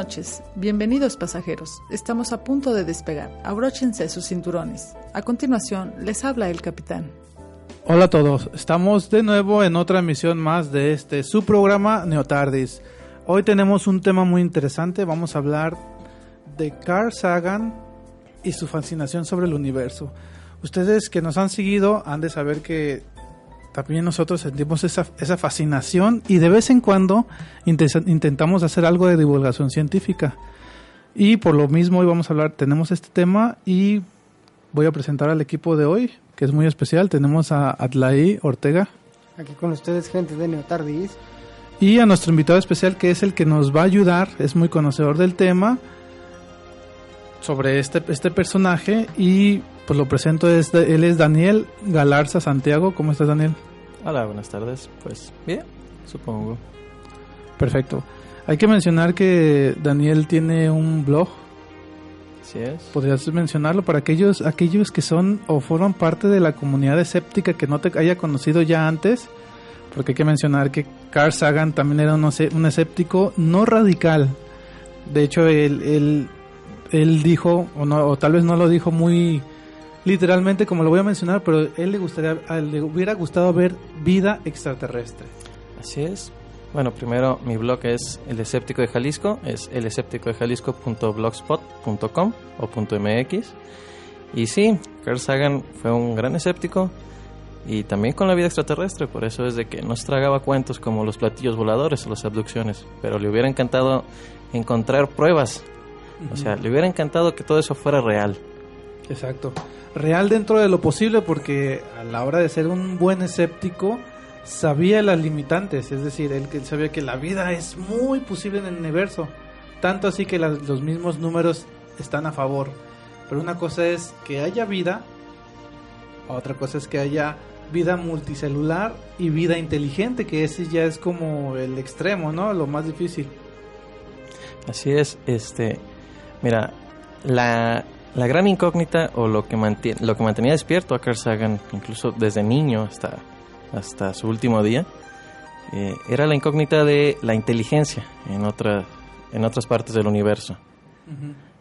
noches, bienvenidos pasajeros. Estamos a punto de despegar. Abróchense sus cinturones. A continuación, les habla el capitán. Hola a todos, estamos de nuevo en otra emisión más de este su programa Neotardis. Hoy tenemos un tema muy interesante, vamos a hablar de Carl Sagan y su fascinación sobre el universo. Ustedes que nos han seguido han de saber que también nosotros sentimos esa, esa fascinación y de vez en cuando intentamos hacer algo de divulgación científica. Y por lo mismo hoy vamos a hablar, tenemos este tema y voy a presentar al equipo de hoy, que es muy especial. Tenemos a Adlai Ortega. Aquí con ustedes, gente de Neotardis. Y a nuestro invitado especial, que es el que nos va a ayudar, es muy conocedor del tema sobre este, este personaje y pues lo presento, es, él es Daniel Galarza Santiago. ¿Cómo estás, Daniel? Hola, buenas tardes. Pues bien, supongo. Perfecto. Hay que mencionar que Daniel tiene un blog. Sí es. ¿Podrías mencionarlo para aquellos, aquellos que son o forman parte de la comunidad escéptica que no te haya conocido ya antes? Porque hay que mencionar que Carl Sagan también era un, un escéptico no radical. De hecho, él, él, él dijo, o, no, o tal vez no lo dijo muy literalmente como lo voy a mencionar, pero él le gustaría, le hubiera gustado ver vida extraterrestre. Así es. Bueno, primero mi blog es El Escéptico de Jalisco, es elescépticodejalisco.blogspot.com o .mx. Y sí, Carl Sagan fue un gran escéptico y también con la vida extraterrestre, por eso es de que nos tragaba cuentos como los platillos voladores o las abducciones, pero le hubiera encantado encontrar pruebas. O sea, le hubiera encantado que todo eso fuera real. Exacto real dentro de lo posible porque a la hora de ser un buen escéptico sabía las limitantes, es decir, él, sabía que la vida es muy posible en el universo, tanto así que los mismos números están a favor. Pero una cosa es que haya vida, otra cosa es que haya vida multicelular y vida inteligente, que ese ya es como el extremo, ¿no? Lo más difícil. Así es, este, mira, la la gran incógnita o lo que, lo que mantenía despierto a Carl Sagan, incluso desde niño hasta, hasta su último día, eh, era la incógnita de la inteligencia en, otra, en otras partes del universo.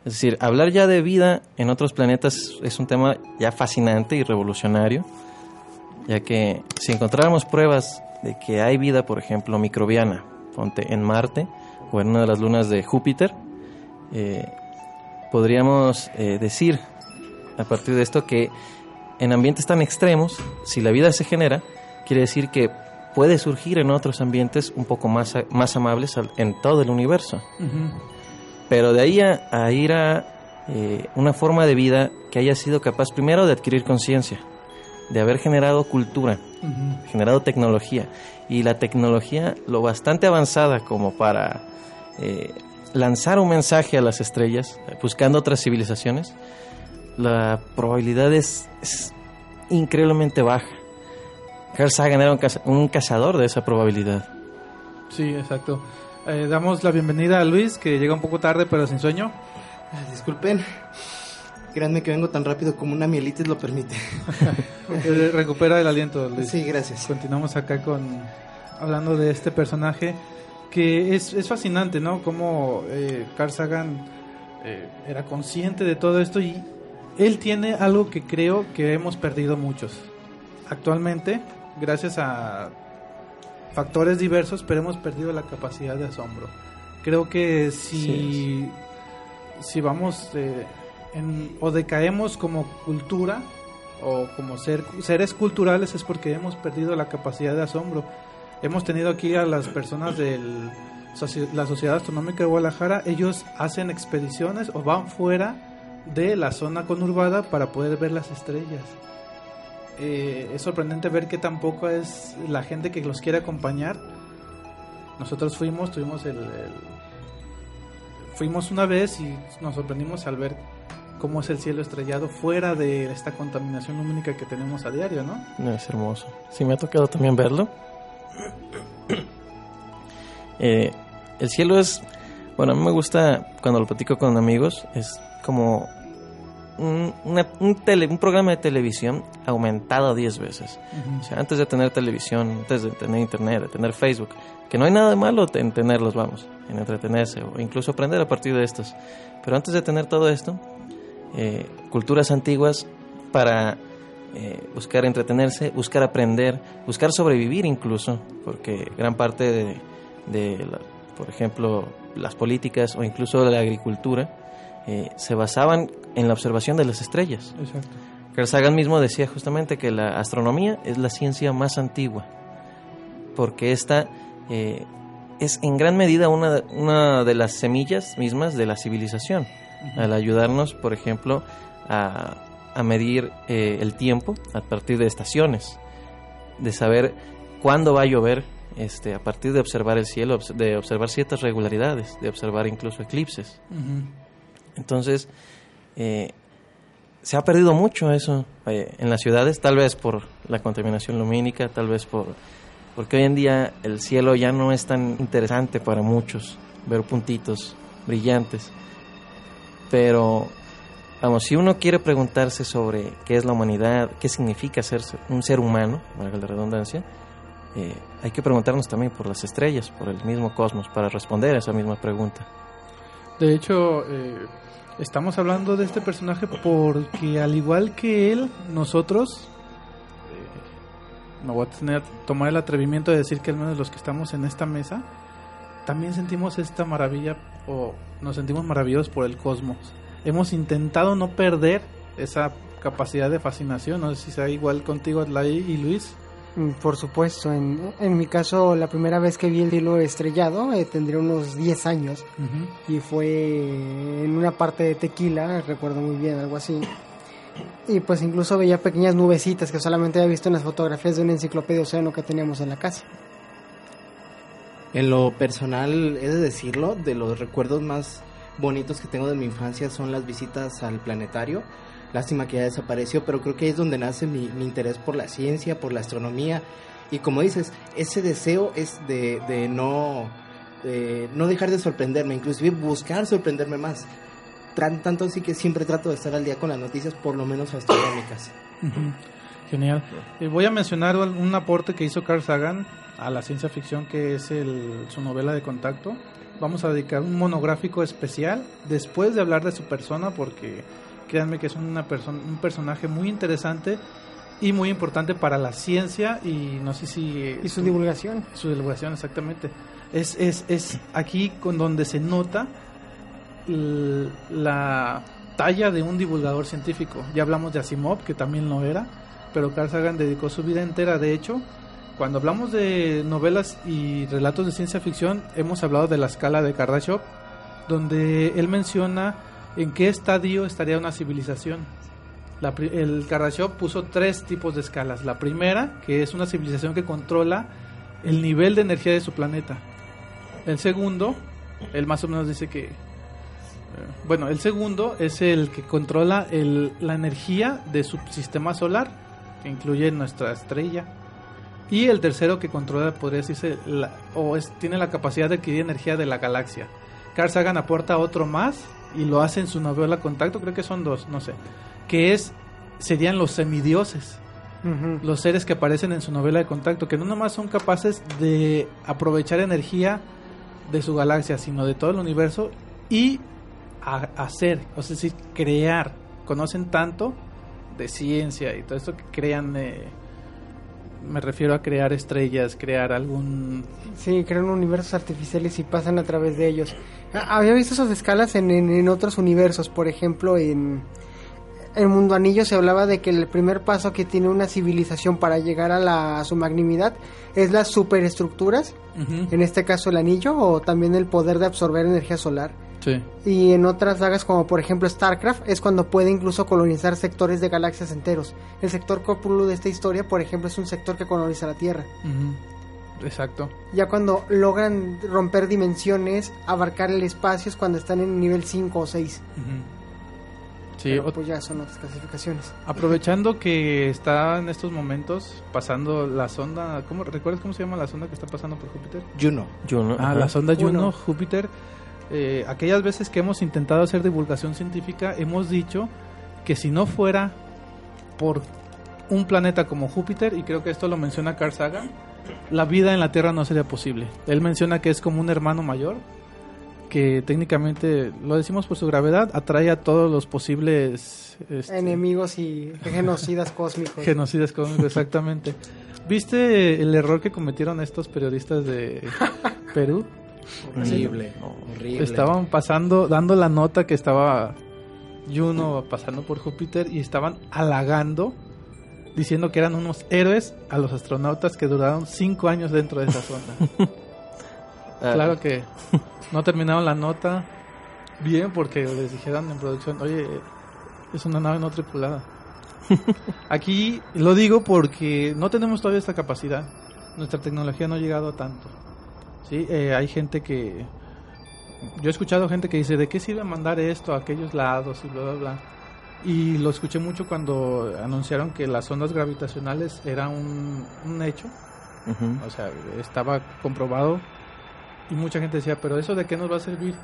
Es decir, hablar ya de vida en otros planetas es un tema ya fascinante y revolucionario, ya que si encontráramos pruebas de que hay vida, por ejemplo, microbiana, ponte en Marte o en una de las lunas de Júpiter, eh, podríamos eh, decir a partir de esto que en ambientes tan extremos, si la vida se genera, quiere decir que puede surgir en otros ambientes un poco más, más amables en todo el universo. Pero de ahí a, ir a eh, una forma de vida que haya sido capaz primero de adquirir conciencia, de haber generado cultura, generado tecnología, y la tecnología lo bastante avanzada como para eh, lanzar un mensaje a las estrellas, buscando otras civilizaciones, la probabilidad es, increíblemente baja. Carl Sagan era un, cazador de esa probabilidad. Sí, exacto. Eh, damos la bienvenida a Luis, que llega un poco tarde, pero sin sueño. disculpen. Créanme que vengo tan rápido como una mielitis lo permite. Recupera el aliento, Luis. Sí, gracias. Continuamos acá con hablando de este personaje que es, es fascinante, ¿no? Cómo eh, Carl Sagan eh, era consciente de todo esto y él tiene algo que creo que hemos perdido muchos. Actualmente, gracias a factores diversos, pero hemos perdido la capacidad de asombro. Creo que si, si vamos eh, en, o decaemos como cultura o como ser, seres culturales es porque hemos perdido la capacidad de asombro hemos tenido aquí a las personas de la Sociedad Astronómica de Guadalajara, ellos hacen expediciones o van fuera de la zona conurbada para poder ver las estrellas. Eh, es sorprendente ver que tampoco es la gente que los quiere acompañar. Nosotros fuimos, tuvimos el, fuimos una vez y nos sorprendimos al ver cómo es el cielo estrellado fuera de esta contaminación lumínica que tenemos a diario, ¿no? Es hermoso. Sí, me ha tocado también verlo. Eh, el cielo es, bueno, a mí me gusta cuando lo platico con amigos, es como un, una- un tele- un programa de televisión aumentado 10 veces. O sea, antes de tener televisión, antes de tener internet, de tener Facebook, que no hay nada de malo en tenerlos, vamos, en entretenerse o incluso aprender a partir de estos. Pero antes de tener todo esto, eh, culturas antiguas para eh, buscar entretenerse, buscar aprender, buscar sobrevivir incluso, porque gran parte de, de la- por ejemplo, las políticas o incluso de la agricultura eh, se basaban en la observación de las estrellas. Exacto. Carl Sagan mismo decía justamente que la astronomía es la ciencia más antigua, porque esta eh, es en gran medida una, una de las semillas mismas de la civilización, al ayudarnos, por ejemplo, a, a medir eh, el tiempo a partir de estaciones, de saber cuándo va a llover, este, a partir de observar el cielo, de observar ciertas regularidades, de observar incluso eclipses. Ujú. Entonces, eh, se ha perdido mucho eso eh, en las ciudades, tal vez por la contaminación lumínica, tal vez por porque hoy en día el cielo ya no es tan interesante para muchos ver puntitos brillantes. Pero vamos, si uno quiere preguntarse sobre qué es la humanidad, qué significa ser un ser humano, valga la redundancia, eh, hay que preguntarnos también por las estrellas, por el mismo cosmos, para responder a esa misma pregunta. De hecho, eh, estamos hablando de este personaje porque al igual que él, nosotros, eh, me voy a tener, tomar el atrevimiento de decir que al menos los que estamos en esta mesa, también sentimos esta maravilla o nos sentimos maravillados por el cosmos. Hemos intentado no perder esa capacidad de fascinación, no sé si sea igual contigo, Adlai y Luis. Mm, Por supuesto, en, en mi caso, la primera vez que vi el cielo estrellado eh, tendría unos 10 años y fue en una parte de tequila, recuerdo muy bien, algo así. Y pues incluso veía pequeñas nubecitas que solamente había visto en las fotografías de una enciclopedia océano que teníamos en la casa. En lo personal, he de decirlo, de los recuerdos más bonitos que tengo de mi infancia son las visitas al planetario. Lástima que ya desapareció, pero creo que ahí es donde nace mi, interés por la ciencia, por la astronomía. Y como dices, ese deseo es de, no, no dejar de sorprenderme, inclusive buscar sorprenderme más. Tanto así que siempre trato de estar al día con las noticias, por lo menos astronómicas. Genial. Eh, voy a mencionar un aporte que hizo Carl Sagan a la ciencia ficción, que es su novela de contacto. Vamos a dedicar un monográfico especial después de hablar de su persona, porque créanme que es una persona, un personaje muy interesante y muy importante para la ciencia y no sé si... Y su divulgación. Su divulgación, exactamente. Es, es, es aquí con donde se nota la talla de un divulgador científico. Ya hablamos de Asimov, que también lo era, pero Carl Sagan dedicó su vida entera. De hecho, cuando hablamos de novelas y relatos de ciencia ficción, hemos hablado de la escala de Kardashev, donde él menciona en qué estadio estaría una civilización. La el Kardashev puso tres tipos de escalas. La primera, que es una civilización que controla el nivel de energía de su planeta. El segundo, él más o menos dice que... eh, Bueno, el segundo es el que controla el- la energía de su sistema solar, que incluye nuestra estrella. Y el tercero que controla, podría decirse, la- o es, tiene la capacidad de adquirir energía de la galaxia. Carl Sagan aporta otro más y lo hace en su novela Contacto, creo que son dos, no sé, que es serían los semidioses los seres que aparecen en su novela de contacto, que no nomás son capaces de aprovechar energía de su galaxia, sino de todo el universo y a- hacer, o sea, es decir, crear. Conocen tanto de ciencia y todo esto que crean, eh, me refiero a crear estrellas, crear algún... Sí, crean universos artificiales y pasan a través de ellos. Ah, Había visto esas escalas en, en- en otros universos, por ejemplo, en el Mundo Anillo se hablaba de que el primer paso que tiene una civilización para llegar a, la, a su magnanimidad es las superestructuras, en este caso el anillo, o también el poder de absorber energía solar. Sí. Y en otras sagas, como por ejemplo StarCraft, es cuando puede incluso colonizar sectores de galaxias enteros. El sector Copulu de esta historia, por ejemplo, es un sector que coloniza la Tierra. Exacto. Ya cuando logran romper dimensiones, abarcar el espacio es cuando están en nivel 5 o 6. Ujú. Sí, Pero, pues ya son otras clasificaciones. aprovechando que está en estos momentos pasando la sonda, ¿cómo, ¿recuerdas cómo se llama la sonda que está pasando por Júpiter? Juno. Juno, Ah, la sonda Juno, Juno. Júpiter. Eh, aquellas veces que hemos intentado hacer divulgación científica, hemos dicho que si no fuera por un planeta como Júpiter, y creo que esto lo menciona Carl Sagan, la vida en la Tierra no sería posible. Él menciona que es como un hermano mayor, que técnicamente, lo decimos por su gravedad, atrae a todos los posibles... este, Enemigos y genocidas cósmicos. Genocidas cósmicos, exactamente. ¿Viste el error que cometieron estos periodistas de Perú? Horrible, No. horrible. Estaban pasando, dando la nota que estaba Juno pasando por Júpiter y estaban halagando, diciendo que eran unos héroes a los astronautas que duraron cinco años dentro de esa zona. Ah, claro que no terminaron la nota bien porque les dijeron en producción, oye, es una nave no tripulada. Aquí lo digo porque no tenemos todavía esta capacidad. Nuestra tecnología no ha llegado a tanto. ¿Sí? Eh, hay gente que... Yo he escuchado gente que dice, ¿de qué sirve mandar esto a aquellos lados y bla, bla, bla? Y lo escuché mucho cuando anunciaron que las ondas gravitacionales eran un, un hecho. O sea, estaba comprobado y mucha gente decía, pero eso de qué nos va a servir?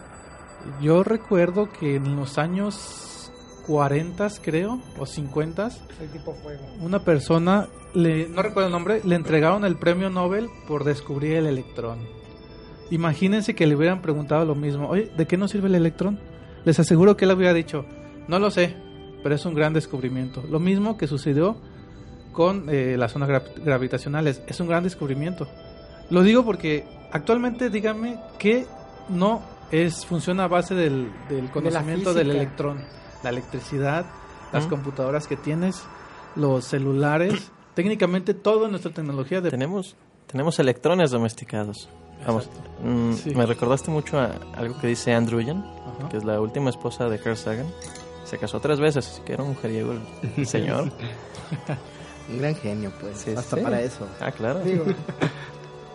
Yo recuerdo que en los años 40 creo, o 50, El tipo fuego. una persona, le, no recuerdo el nombre, le entregaron el premio Nobel por descubrir el electrón. Imagínense que le hubieran preguntado lo mismo, oye, ¿de qué nos sirve el electrón? Les aseguro que él hubiera dicho, no lo sé, pero es un gran descubrimiento. Lo mismo que sucedió con eh, las gra- gravitacionales, es un gran descubrimiento. Lo digo porque actualmente dígame que no es funciona a base del, del conocimiento del electrón, la electricidad, las ¿Mm? computadoras que tienes, los celulares, técnicamente toda nuestra tecnología de Tenemos, tenemos electrones domesticados. Vamos, mm, Sí. me recordaste mucho a algo que dice Andrew Jan, que es la última esposa de Carl Sagan. Se casó tres veces, así que era un mujeriego el señor. Un gran genio, pues. Sí, Hasta sí. para eso. Ah, claro. Digo,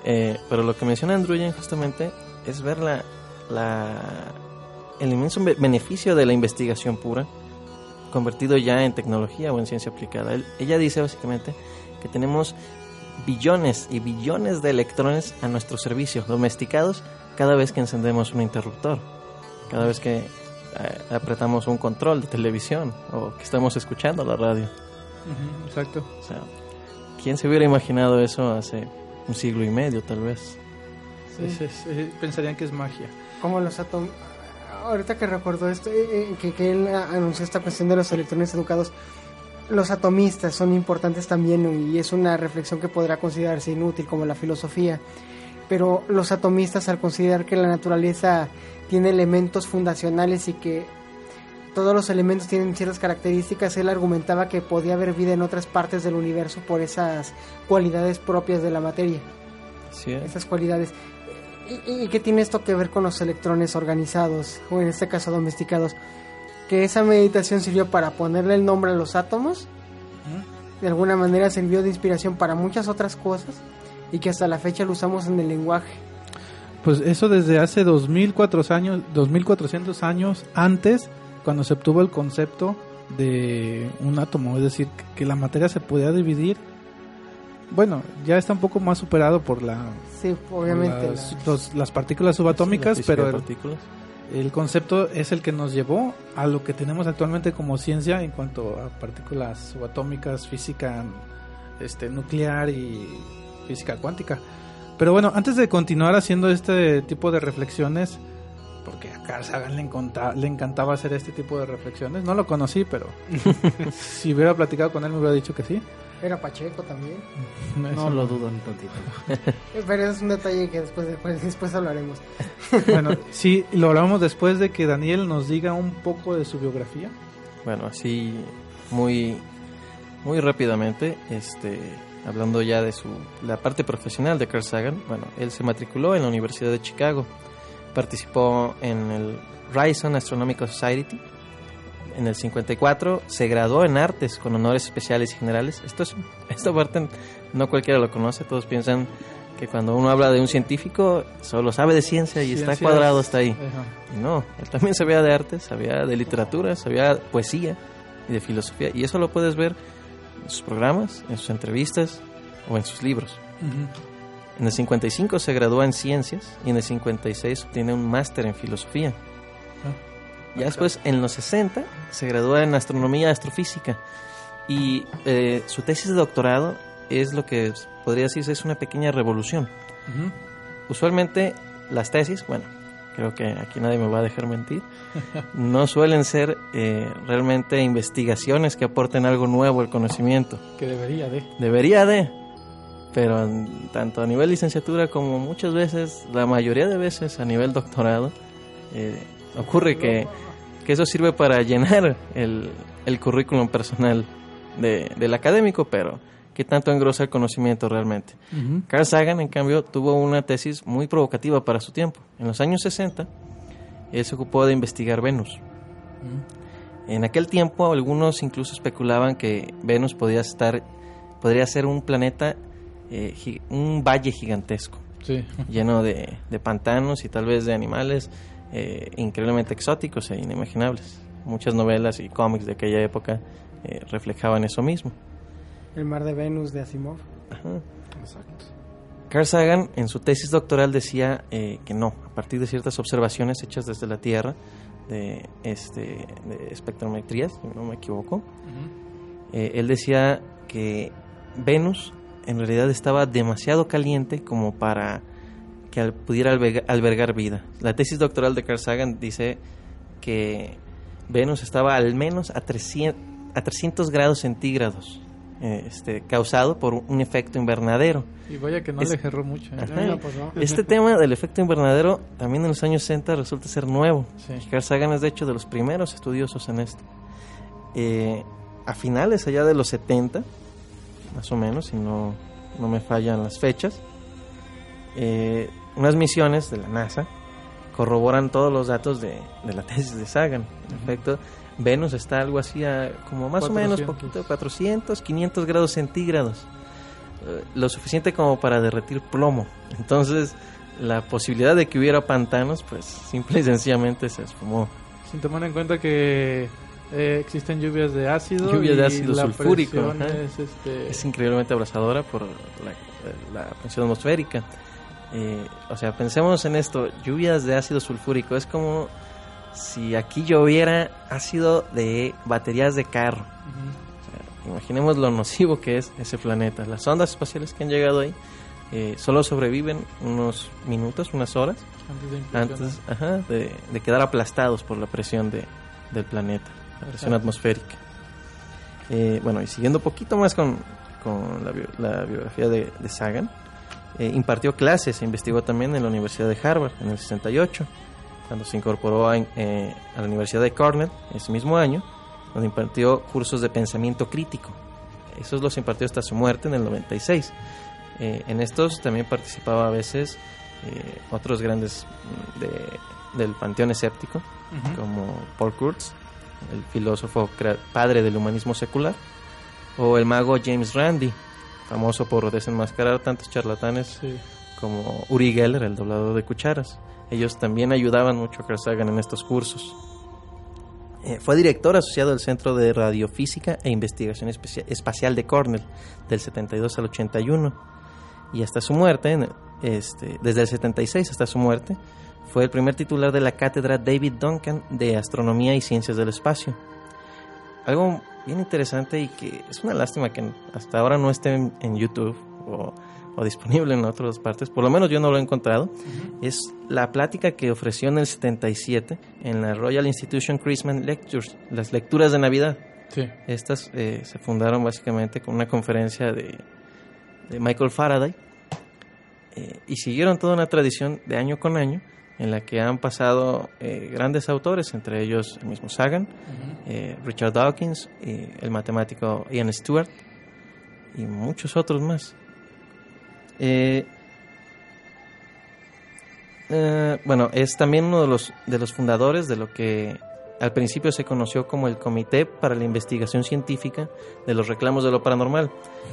Eh, pero lo que menciona Andrew Yang justamente es ver la, la- el inmenso be- beneficio de la investigación pura convertido ya en tecnología o en ciencia aplicada. Él- ella dice básicamente que tenemos billones y billones de electrones a nuestro servicio, domesticados cada vez que encendemos un interruptor, cada vez que eh, apretamos un control de televisión o que estamos escuchando la radio. Exacto. O sea, ¿quién se hubiera imaginado eso hace un siglo y medio tal vez? Es- es- pensarían que es magia. como los átomos. Ahorita que recuerdo esto, eh, eh, que, que él anunció esta cuestión de los electrones educados, los atomistas son importantes también y es una reflexión que podrá considerarse inútil como la filosofía. Pero los atomistas al considerar que la naturaleza tiene elementos fundacionales y que todos los elementos tienen ciertas características, él argumentaba que podía haber vida en otras partes del universo por esas cualidades propias de la materia Sí, esas cualidades. ¿Y, y qué tiene esto que ver con los electrones organizados, o en este caso domesticados? Que esa meditación sirvió para ponerle el nombre a los átomos, de alguna manera sirvió de inspiración para muchas otras cosas, y que hasta la fecha lo usamos en el lenguaje. Pues eso desde hace 2400 años, 2400 años antes, cuando se obtuvo el concepto de un átomo, es decir, que la materia se podía dividir. Bueno, ya está un poco más superado por la Sí, obviamente. por las, la- los- las partículas subatómicas, Sí, la física pero de el, partículas. El concepto es el que nos llevó a lo que tenemos actualmente como ciencia en cuanto a partículas subatómicas, física este, nuclear y física cuántica. Pero bueno, antes de continuar haciendo este tipo de reflexiones, porque a Carl Sagan le, enconta- le encantaba hacer este tipo de reflexiones, no lo conocí, pero si hubiera platicado con él me hubiera dicho que sí. Era Pacheco también. No lo dudo un tantito. Eh, Pero es un detalle que después, después, después hablaremos. Bueno, sí, lo hablamos después de que Daniel nos diga un poco de su biografía. Bueno, así muy muy rápidamente, este hablando ya de su la parte profesional de Carl Sagan, bueno, él se matriculó en la Universidad de Chicago, participó en el Ryerson Astronomical Society. En el 54 se graduó en artes con honores especiales y generales. Esto es esta parte no cualquiera lo conoce, todos piensan que cuando uno habla de un científico solo sabe de ciencia y está Ciencias- cuadrado hasta ahí. Ajá. Y no, él también sabía de arte, sabía de literatura, sabía poesía y de filosofía. Y eso lo puedes ver en sus programas, en sus entrevistas o en sus libros. Ujú. En el 55 se graduó en ciencias y en el 56 obtiene un máster en filosofía. Ya después, en los 60, se gradúa en astronomía y astrofísica. Y eh, su tesis de doctorado es lo que podría decirse es una pequeña revolución. Ujú. Usualmente las tesis, bueno, creo que aquí nadie me va a dejar mentir, no suelen ser eh, realmente investigaciones que aporten algo nuevo al conocimiento. Que debería de. Debería de, pero en- tanto a nivel licenciatura como muchas veces, la mayoría de veces a nivel doctorado, eh, ocurre que, que eso sirve para llenar el, el currículum personal de- del académico, pero que tanto engrosa el conocimiento realmente. Ujú. Carl Sagan, en cambio, tuvo una tesis muy provocativa para su tiempo. En los años 60, él se ocupó de investigar Venus. En aquel tiempo, algunos incluso especulaban que Venus podía estar, podría ser un planeta, eh, un valle gigantesco, Sí. lleno de, de pantanos y tal vez de animales eh, increíblemente exóticos e inimaginables. Muchas novelas y cómics de aquella época eh, reflejaban eso mismo. El mar de Venus de Asimov. Ajá. Exacto. Carl Sagan en su tesis doctoral decía eh, que no, a partir de ciertas observaciones hechas desde la Tierra, de, este, de espectrometrías, si no me equivoco, eh, él decía que Venus en realidad estaba demasiado caliente como para que pudiera alberga- albergar vida. La tesis doctoral de Carl Sagan dice que Venus estaba al menos a 300, a 300 grados centígrados, este, causado por un efecto invernadero. Y vaya que no Es- le erró mucho. ¿eh? Este tema del efecto invernadero también en los años 60 resulta ser nuevo. Sí. Carl Sagan es de hecho de los primeros estudiosos en esto. Eh, a finales allá de los 70, más o menos, si no, no me fallan las fechas, eh, unas misiones de la NASA corroboran todos los datos de, de la tesis de Sagan. En efecto, Venus está algo así a como más o menos 400. poquito, 400, 500 grados centígrados. Eh, lo suficiente como para derretir plomo. Entonces, la posibilidad de que hubiera pantanos, pues simple y sencillamente se esfumó. Sin tomar en cuenta que eh, existen lluvias de ácido. Lluvias de ácido sulfúrico. Es, este, Es increíblemente abrasadora por la, la presión atmosférica. Eh, o sea, pensemos en esto, lluvias de ácido sulfúrico, es como si aquí lloviera ácido de baterías de carro. Imaginemos lo nocivo que es ese planeta. Las ondas espaciales que han llegado ahí eh, solo sobreviven unos minutos, unas horas, Antes de implosionar. antes ajá, de, de quedar aplastados por la presión de, del planeta, la presión Claro. atmosférica. Eh, bueno, y siguiendo un poquito más con, con la, la biografía de, de Sagan, eh, impartió clases e investigó también en la Universidad de Harvard en el 68, cuando se incorporó a, eh, a la Universidad de Cornell ese mismo año, donde impartió cursos de pensamiento crítico. Esos los impartió hasta su muerte en el 96. Eh, en estos también participaba a veces otros grandes mm, de- del panteón escéptico, como Paul Kurtz, el filósofo padre del humanismo secular, o el mago James Randi, famoso por desenmascarar tantos charlatanes Sí. como Uri Geller, el doblador de cucharas. Ellos también ayudaban mucho a Carl Sagan en estos cursos. Eh, fue director asociado del Centro de Radiofísica e Investigación Especia- Espacial de Cornell del 72 al 81 y hasta su muerte, este, desde el 76 hasta su muerte, fue el primer titular de la cátedra David Duncan de Astronomía y Ciencias del Espacio. Algo bien interesante y que es una lástima que hasta ahora no esté en, en YouTube o, o disponible en otras partes, por lo menos yo no lo he encontrado, es la plática que ofreció en el 77 en la Royal Institution Christmas Lectures, las lecturas de Navidad. Sí. Estas eh, se fundaron básicamente con una conferencia de, de Michael Faraday eh, y siguieron toda una tradición de año con año en la que han pasado eh, grandes autores, entre ellos el mismo Sagan, eh, Richard Dawkins, y el matemático Ian Stewart y muchos otros más. Eh, eh, bueno, es también uno de los, de los fundadores de lo que al principio se conoció como el Comité para la Investigación Científica de los Reclamos de lo Paranormal.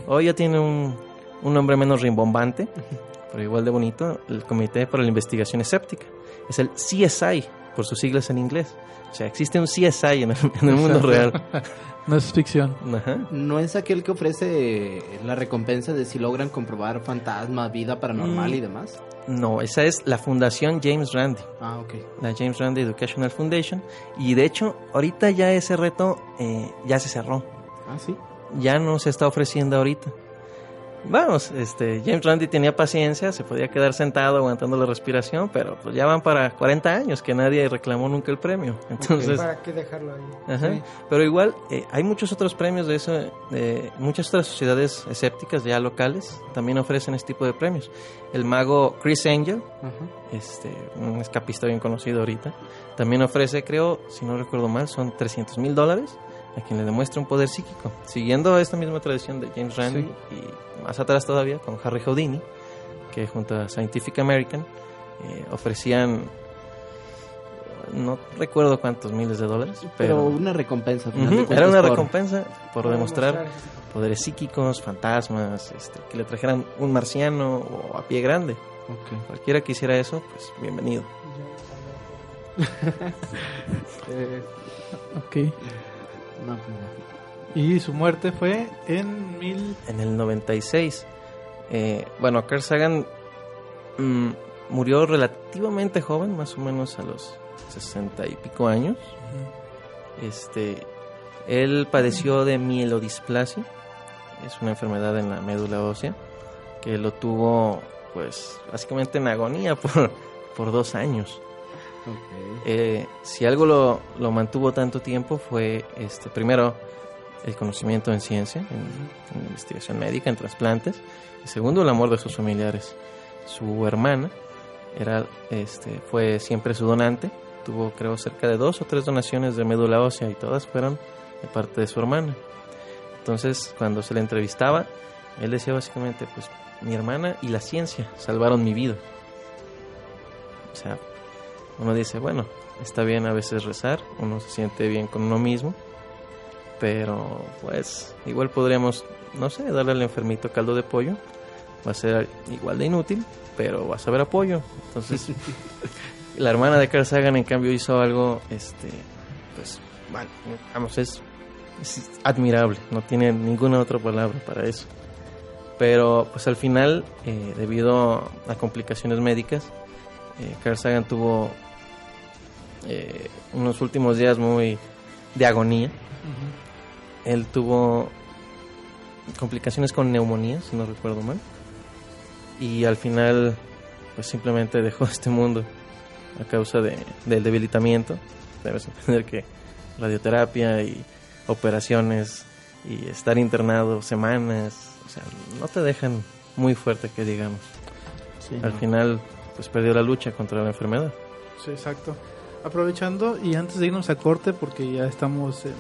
Hoy ya tiene un, un nombre menos rimbombante, pero igual de bonito, el Comité para la Investigación Escéptica. Es el CSI, por sus siglas en inglés. O sea, existe un CSI en el, en el mundo real. No es ficción. Ajá. No es aquel que ofrece la recompensa de si logran comprobar fantasma, vida paranormal Mm. y demás. No, esa es la Fundación James Randi, Ah, ok. la James Randi Educational Foundation. Y de hecho, ahorita ya ese reto eh, ya se cerró. Ah, sí. Ya no se está ofreciendo ahorita. Vamos, este, James Randi tenía paciencia, se podía quedar sentado aguantando la respiración, pero pues ya van para 40 años que nadie reclamó nunca el premio. Entonces, ¿Para qué dejarlo ahí? Ajá. Sí. Pero igual, eh, hay muchos otros premios de eso, muchas otras sociedades escépticas ya locales también ofrecen este tipo de premios. El mago Chris Angel, este, un escapista bien conocido ahorita, también ofrece, creo, si no recuerdo mal, son 300 mil dólares a quien le demuestre un poder psíquico. Siguiendo esta misma tradición de James Randi y más atrás todavía con Harry Houdini, que junto a Scientific American eh, ofrecían, no recuerdo cuántos miles de dólares, Pero pero, una recompensa. Ujú, de era una por- recompensa por demostrar demostrar. poderes psíquicos, fantasmas, este, que le trajeran un marciano o a pie grande. Ok. Cualquiera que hiciera eso, pues bienvenido. Eh, Ok. No, pues no. Y su muerte fue en mil... En el 96, eh, bueno, Carl Sagan mm, murió relativamente joven, más o menos a los 60 y pico años. Este, él padeció de mielodisplasia, es una enfermedad en la médula ósea, que lo tuvo, pues, básicamente en agonía por, por dos años. Ok. Eh, si algo lo, lo mantuvo tanto tiempo fue, este, primero, el conocimiento en ciencia, en, en investigación médica, en trasplantes, y segundo, el amor de sus familiares. Su hermana era, este, fue siempre su donante, tuvo creo cerca de dos o tres donaciones de médula ósea y todas fueron de parte de su hermana. Entonces, cuando se le entrevistaba, él decía básicamente, pues mi hermana y la ciencia salvaron mi vida. O sea, uno dice, bueno, está bien a veces rezar, uno se siente bien con uno mismo, pero pues igual podríamos, no sé, darle al enfermito caldo de pollo, va a ser igual de inútil, pero va a saber apoyo. Entonces, la hermana de Carl Sagan en cambio hizo algo, este, pues, bueno, vamos, es, es admirable, no tiene ninguna otra palabra para eso. Pero pues al final, eh, debido a complicaciones médicas, eh, Carl Sagan tuvo eh, unos últimos días muy de agonía. Él tuvo complicaciones con neumonía, si no recuerdo mal. Y al final, pues simplemente dejó este mundo a causa de, del debilitamiento. Debes entender que radioterapia y operaciones y estar internado semanas, o sea, no te dejan muy fuerte que digamos. Sí, Al no. final, pues perdió la lucha contra la enfermedad. Sí, exacto. Aprovechando y antes de irnos a corte, porque ya estamos en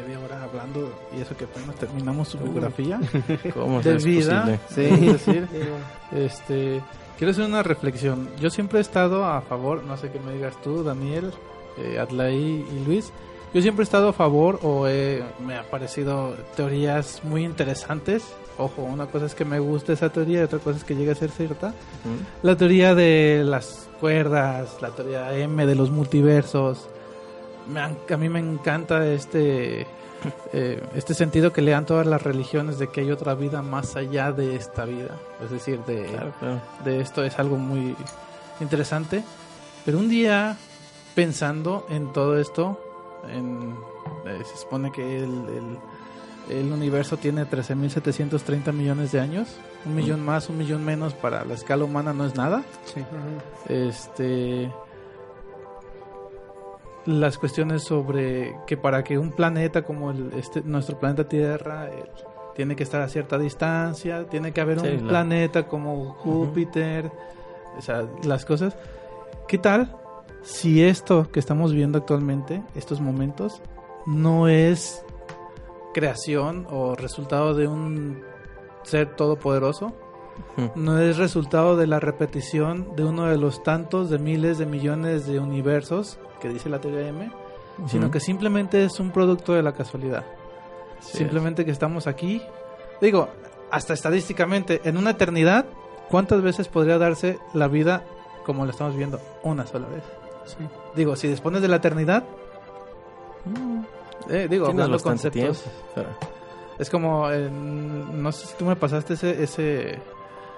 media hora hablando y eso que apenas terminamos su biografía ¿Cómo de vida. Sí, decir, este, quiero hacer una reflexión. Yo siempre he estado a favor, no sé qué me digas tú, Daniel, eh, Adlai y Luis. Yo siempre he estado a favor o he- me ha parecido teorías muy interesantes. Ojo, una cosa es que me guste esa teoría y otra cosa es que llegue a ser cierta. Ujú. La teoría de las cuerdas, la teoría M de los multiversos. Me han- a mí me encanta este eh, este sentido que le dan todas las religiones de que hay otra vida más allá de esta vida. Es decir, de, Claro, claro. de esto es algo muy interesante. Pero un día, pensando en todo esto, en, eh, se supone que el, el- el universo tiene 13.730 millones de años. Un millón más, un millón menos para la escala humana no es nada. Este. Las cuestiones sobre que para que un planeta como el, este, nuestro planeta Tierra eh, tiene que estar a cierta distancia, tiene que haber Sí, un la- planeta como Júpiter, o sea, las cosas. ¿Qué tal si esto que estamos viendo actualmente, estos momentos, no es creación o resultado de un ser todopoderoso? No es resultado de la repetición de uno de los tantos de miles de millones de universos que dice la teoría M, sino que simplemente es un producto de la casualidad. Sí, simplemente que estamos aquí. Digo, hasta estadísticamente, en una eternidad, ¿cuántas veces podría darse la vida como la estamos viendo? Una sola vez. Digo, si dispones de la eternidad, Eh, digo, hablando conceptos. pero- Es como, eh, no sé si tú me pasaste ese, ese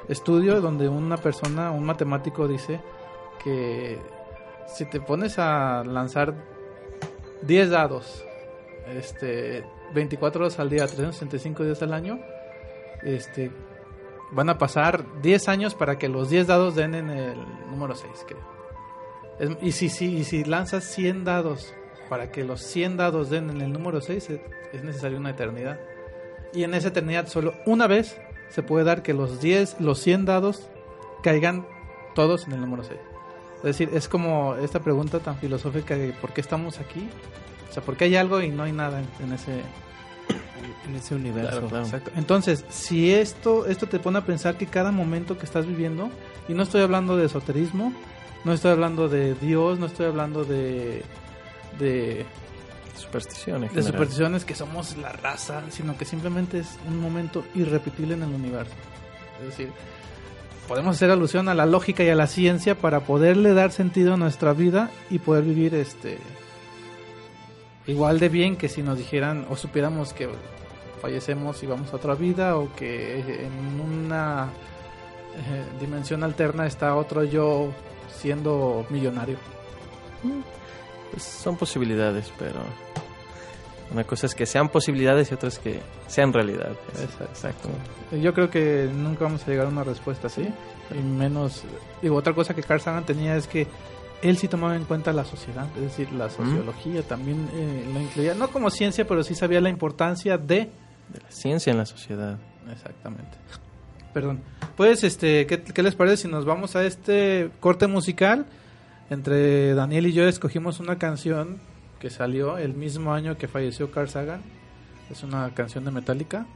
estudio donde una persona, un matemático dice que si te pones a lanzar 10 dados, este, 24 horas al día, 365 días al año, este, van a pasar 10 años para que los 10 dados den en el número 6, creo. Es- y, si, si, y si lanzas 100 dados para que los 100 dados den en el número 6, es, es necesaria una eternidad. Y en esa eternidad solo una vez se puede dar que los 10, los 100 dados caigan todos en el número 6. Es decir, es como esta pregunta tan filosófica de ¿por qué estamos aquí? O sea, ¿por qué hay algo y no hay nada en, ese... En ese universo. Claro, claro. Exacto. Entonces, si esto, esto te pone a pensar que cada momento que estás viviendo, y no estoy hablando de esoterismo, no estoy hablando de Dios, no estoy hablando de, de, Superstición en de supersticiones que somos la raza, sino que simplemente es un momento irrepetible en el universo. Es decir, podemos hacer alusión a la lógica y a la ciencia para poderle dar sentido a nuestra vida y poder vivir este igual de bien que si nos dijeran o supiéramos que fallecemos y vamos a otra vida o que en una eh, dimensión alterna está otro yo siendo millonario. Pues son posibilidades, pero una cosa es que sean posibilidades y otra es que sean realidad. Exacto. Exacto. Yo creo que nunca vamos a llegar a una respuesta así. Y menos. Digo, otra cosa que Carl Sagan tenía es que él sí tomaba en cuenta la sociedad. Es decir, la sociología también eh, lo incluía. No como ciencia, pero sí sabía la importancia de. De la ciencia en la sociedad. Exactamente. Perdón. Pues, este, ¿qué, qué les parece si nos vamos a este corte musical? Entre Daniel y yo escogimos una canción que salió el mismo año que falleció Carl Sagan. Es una canción de Metallica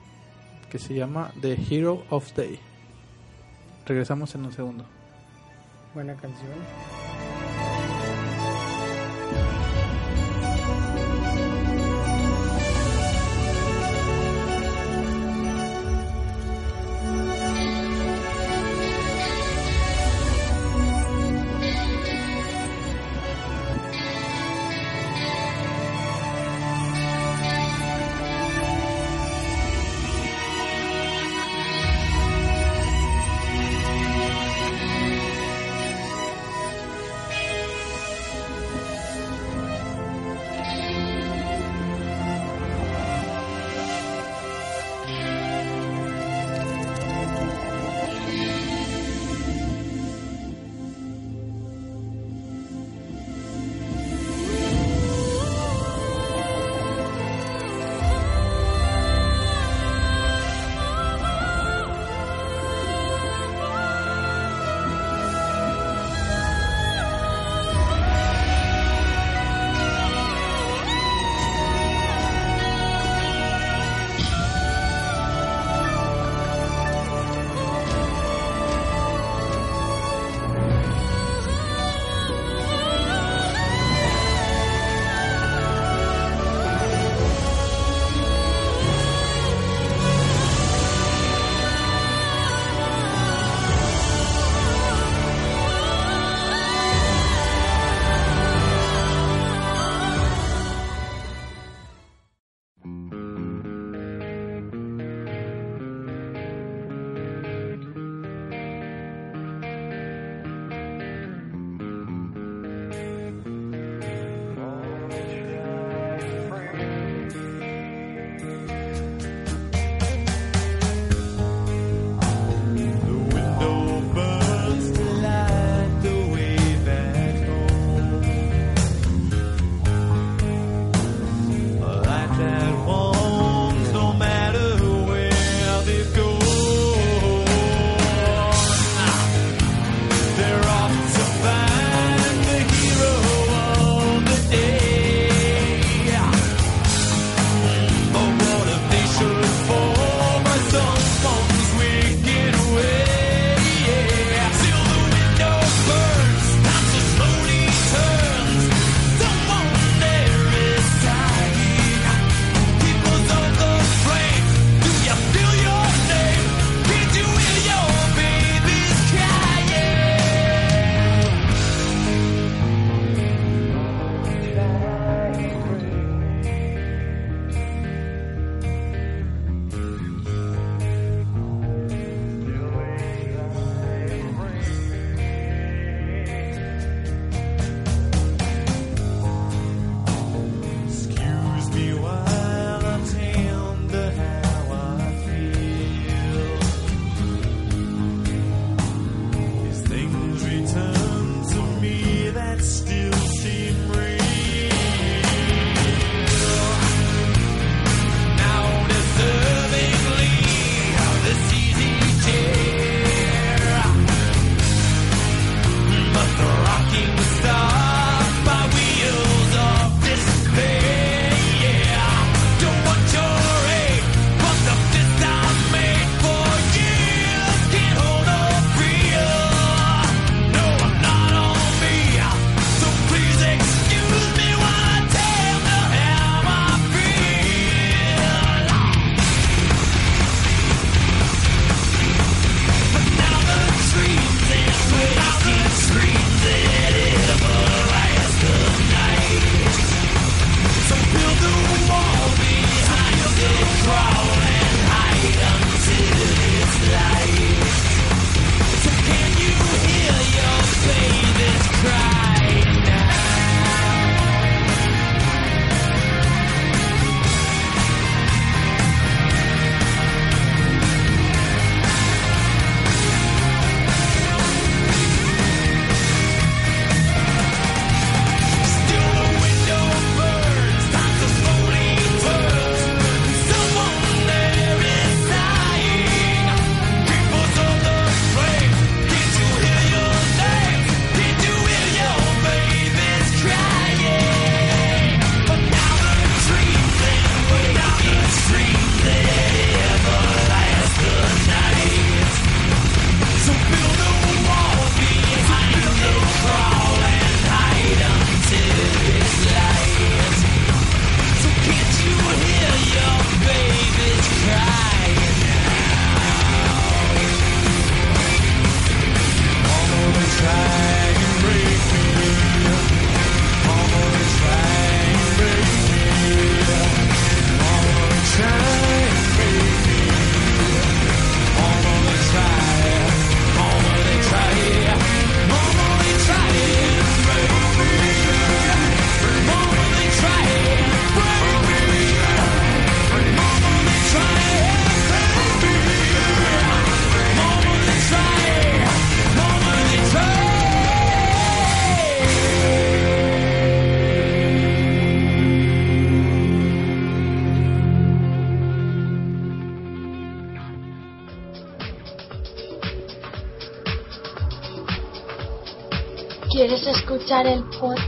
que se llama The Hero of Day. Regresamos en un segundo. Buena canción.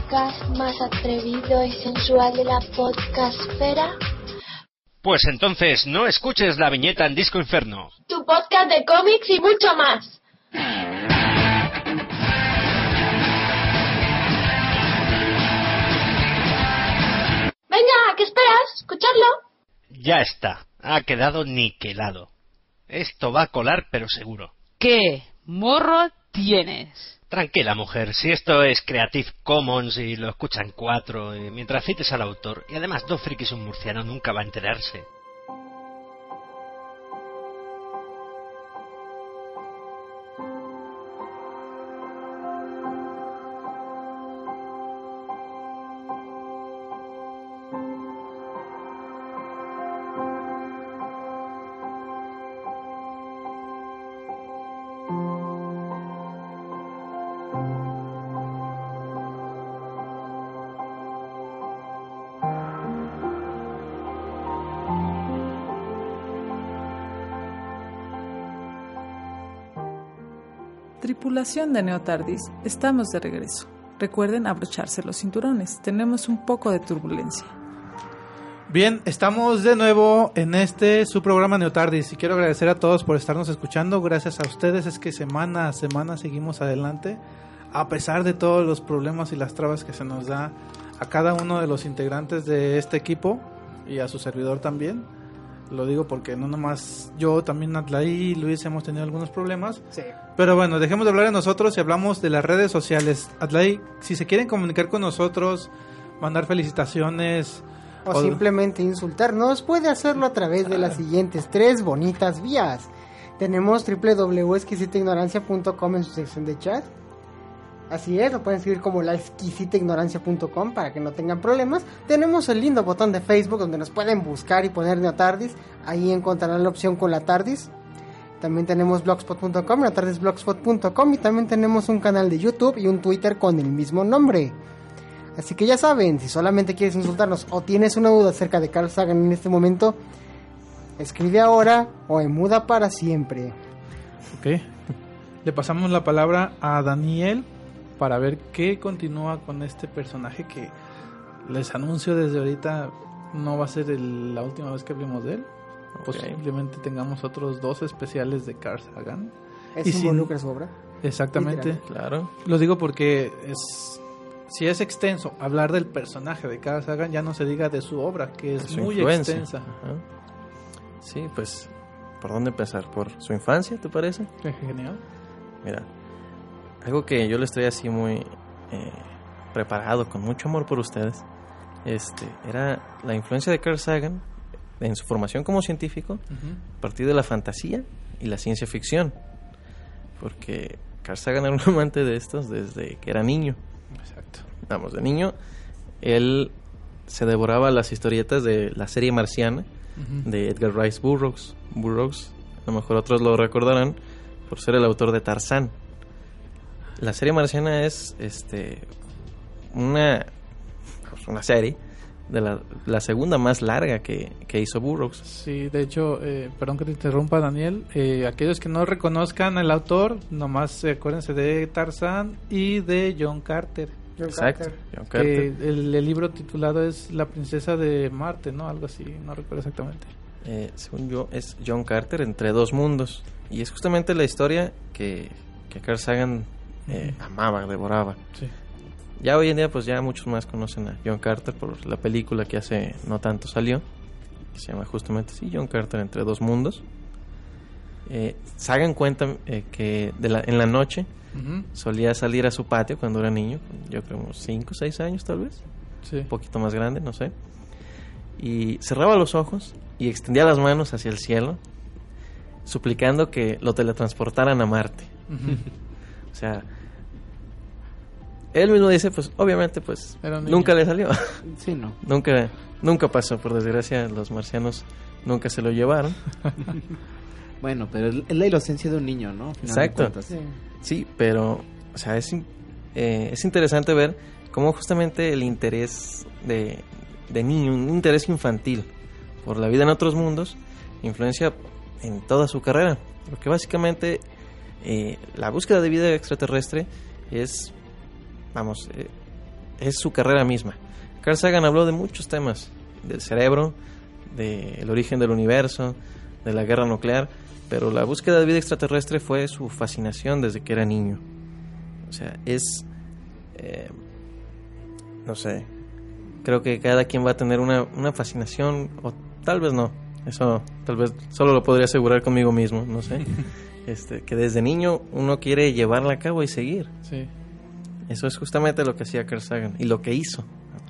Podcast más atrevido y sensual de la podcastfera? Pues entonces no escuches la viñeta en Disco Inferno. Tu podcast de cómics y mucho más. Venga, ¿qué esperas? ¿Escucharlo? Ya está, ha quedado niquelado. Esto va a colar pero seguro. ¿Qué morro tienes? Tranquila mujer, si esto es Creative Commons y lo escuchan cuatro, mientras cites al autor, y además dos frikis un murciano nunca va a enterarse. De Neotardis, estamos de regreso. Recuerden abrocharse los cinturones, tenemos un poco de turbulencia. Bien, estamos de nuevo en este su programa Neotardis y quiero agradecer a todos por estarnos escuchando. Gracias a ustedes es que semana a semana seguimos adelante a pesar de todos los problemas y las trabas que se nos da a cada uno de los integrantes de este equipo y a su servidor también. Lo digo porque no nomás yo, también Atlaí y Luis hemos tenido algunos problemas. Sí. Pero bueno, dejemos de hablar de nosotros y hablamos de las redes sociales. Atlaí, si se quieren comunicar con nosotros, mandar felicitaciones, O O- simplemente insultarnos, puede hacerlo a través de las siguientes tres bonitas vías. Tenemos www.exquisitaignorancia.com en su sección de chat. Así es, lo pueden escribir como la exquisitaignorancia.com para que no tengan problemas. Tenemos el lindo botón de Facebook donde nos pueden buscar y poner Neotardis. Ahí encontrarán la opción con la Tardis. También tenemos blogspot.com, la y también tenemos un canal de YouTube y un Twitter con el mismo nombre. Así que ya saben, si solamente quieres insultarnos o tienes una duda acerca de Carl Sagan en este momento, escribe ahora o en muda para siempre. Ok. Le pasamos la palabra a Daniel para ver qué continúa con este personaje que les anuncio desde ahorita no va a ser el- la última vez que hablemos de él. Ok. Posiblemente tengamos otros dos especiales de Carl Sagan. ¿Es Y sin- involucra su obra? Exactamente. Claro. Lo digo porque es si es extenso hablar del personaje de Carl Sagan, ya no se diga de su obra, que es Su muy influencia. extensa. Ajá. Sí, pues, ¿por dónde empezar? ¿Por su infancia, te parece? Qué Genial. Mira, algo que yo le estoy así muy eh, preparado, con mucho amor por ustedes, este, era la influencia de Carl Sagan en su formación como científico a partir de la fantasía y la ciencia ficción. Porque Carl Sagan era un amante de estos desde que era niño. Exacto. Vamos, de niño, él se devoraba las historietas de la serie marciana de Edgar Rice Burroughs. Burroughs, a lo mejor otros lo recordarán por ser el autor de Tarzán. La serie marciana es este una pues, una serie de la, la segunda más larga que, que hizo Burroughs. Sí, de hecho, eh, perdón que te interrumpa, Daniel. eh, aquellos que no reconozcan al autor, nomás eh, acuérdense de Tarzán y de John Carter. John Exacto. Carter. John Carter. el, el libro titulado es La princesa de Marte, ¿no? Algo así, no recuerdo exactamente. Eh, según yo, es John Carter entre dos mundos. Y es justamente la historia que, que Carl Sagan eh, amaba, devoraba. Sí. Ya hoy en día, pues ya muchos más conocen a John Carter por la película que hace no tanto salió. Que se llama justamente así, John Carter entre dos mundos. Eh, Sagan cuenta eh, que de la, en la noche Ujú. solía salir a su patio cuando era niño, yo creo unos 5 o 6 años tal vez, Sí. un poquito más grande, no sé. Y cerraba los ojos y extendía las manos hacia el cielo, suplicando que lo teletransportaran a Marte. Ujú. O sea, él mismo dice, pues obviamente, pues nunca le salió. Sí, no. nunca, nunca pasó, por desgracia, los marcianos nunca se lo llevaron. Bueno, pero es la inocencia de un niño, ¿no? Exacto. Sí. Sí, pero, o sea, es, eh, es interesante ver cómo justamente el interés de, de niño, un interés infantil por la vida en otros mundos, influencia en toda su carrera. Porque básicamente eh, la búsqueda de vida extraterrestre es, vamos, eh, es su carrera misma. Carl Sagan habló de muchos temas, del cerebro, del origen del universo, de la guerra nuclear, pero la búsqueda de vida extraterrestre fue su fascinación desde que era niño. O sea, es, eh, no sé, creo que cada quien va a tener una, una fascinación, o tal vez no, eso tal vez solo lo podría asegurar conmigo mismo, no sé, este, que desde niño uno quiere llevarla a cabo y seguir. Sí. Eso es justamente lo que hacía Carl Sagan y lo que hizo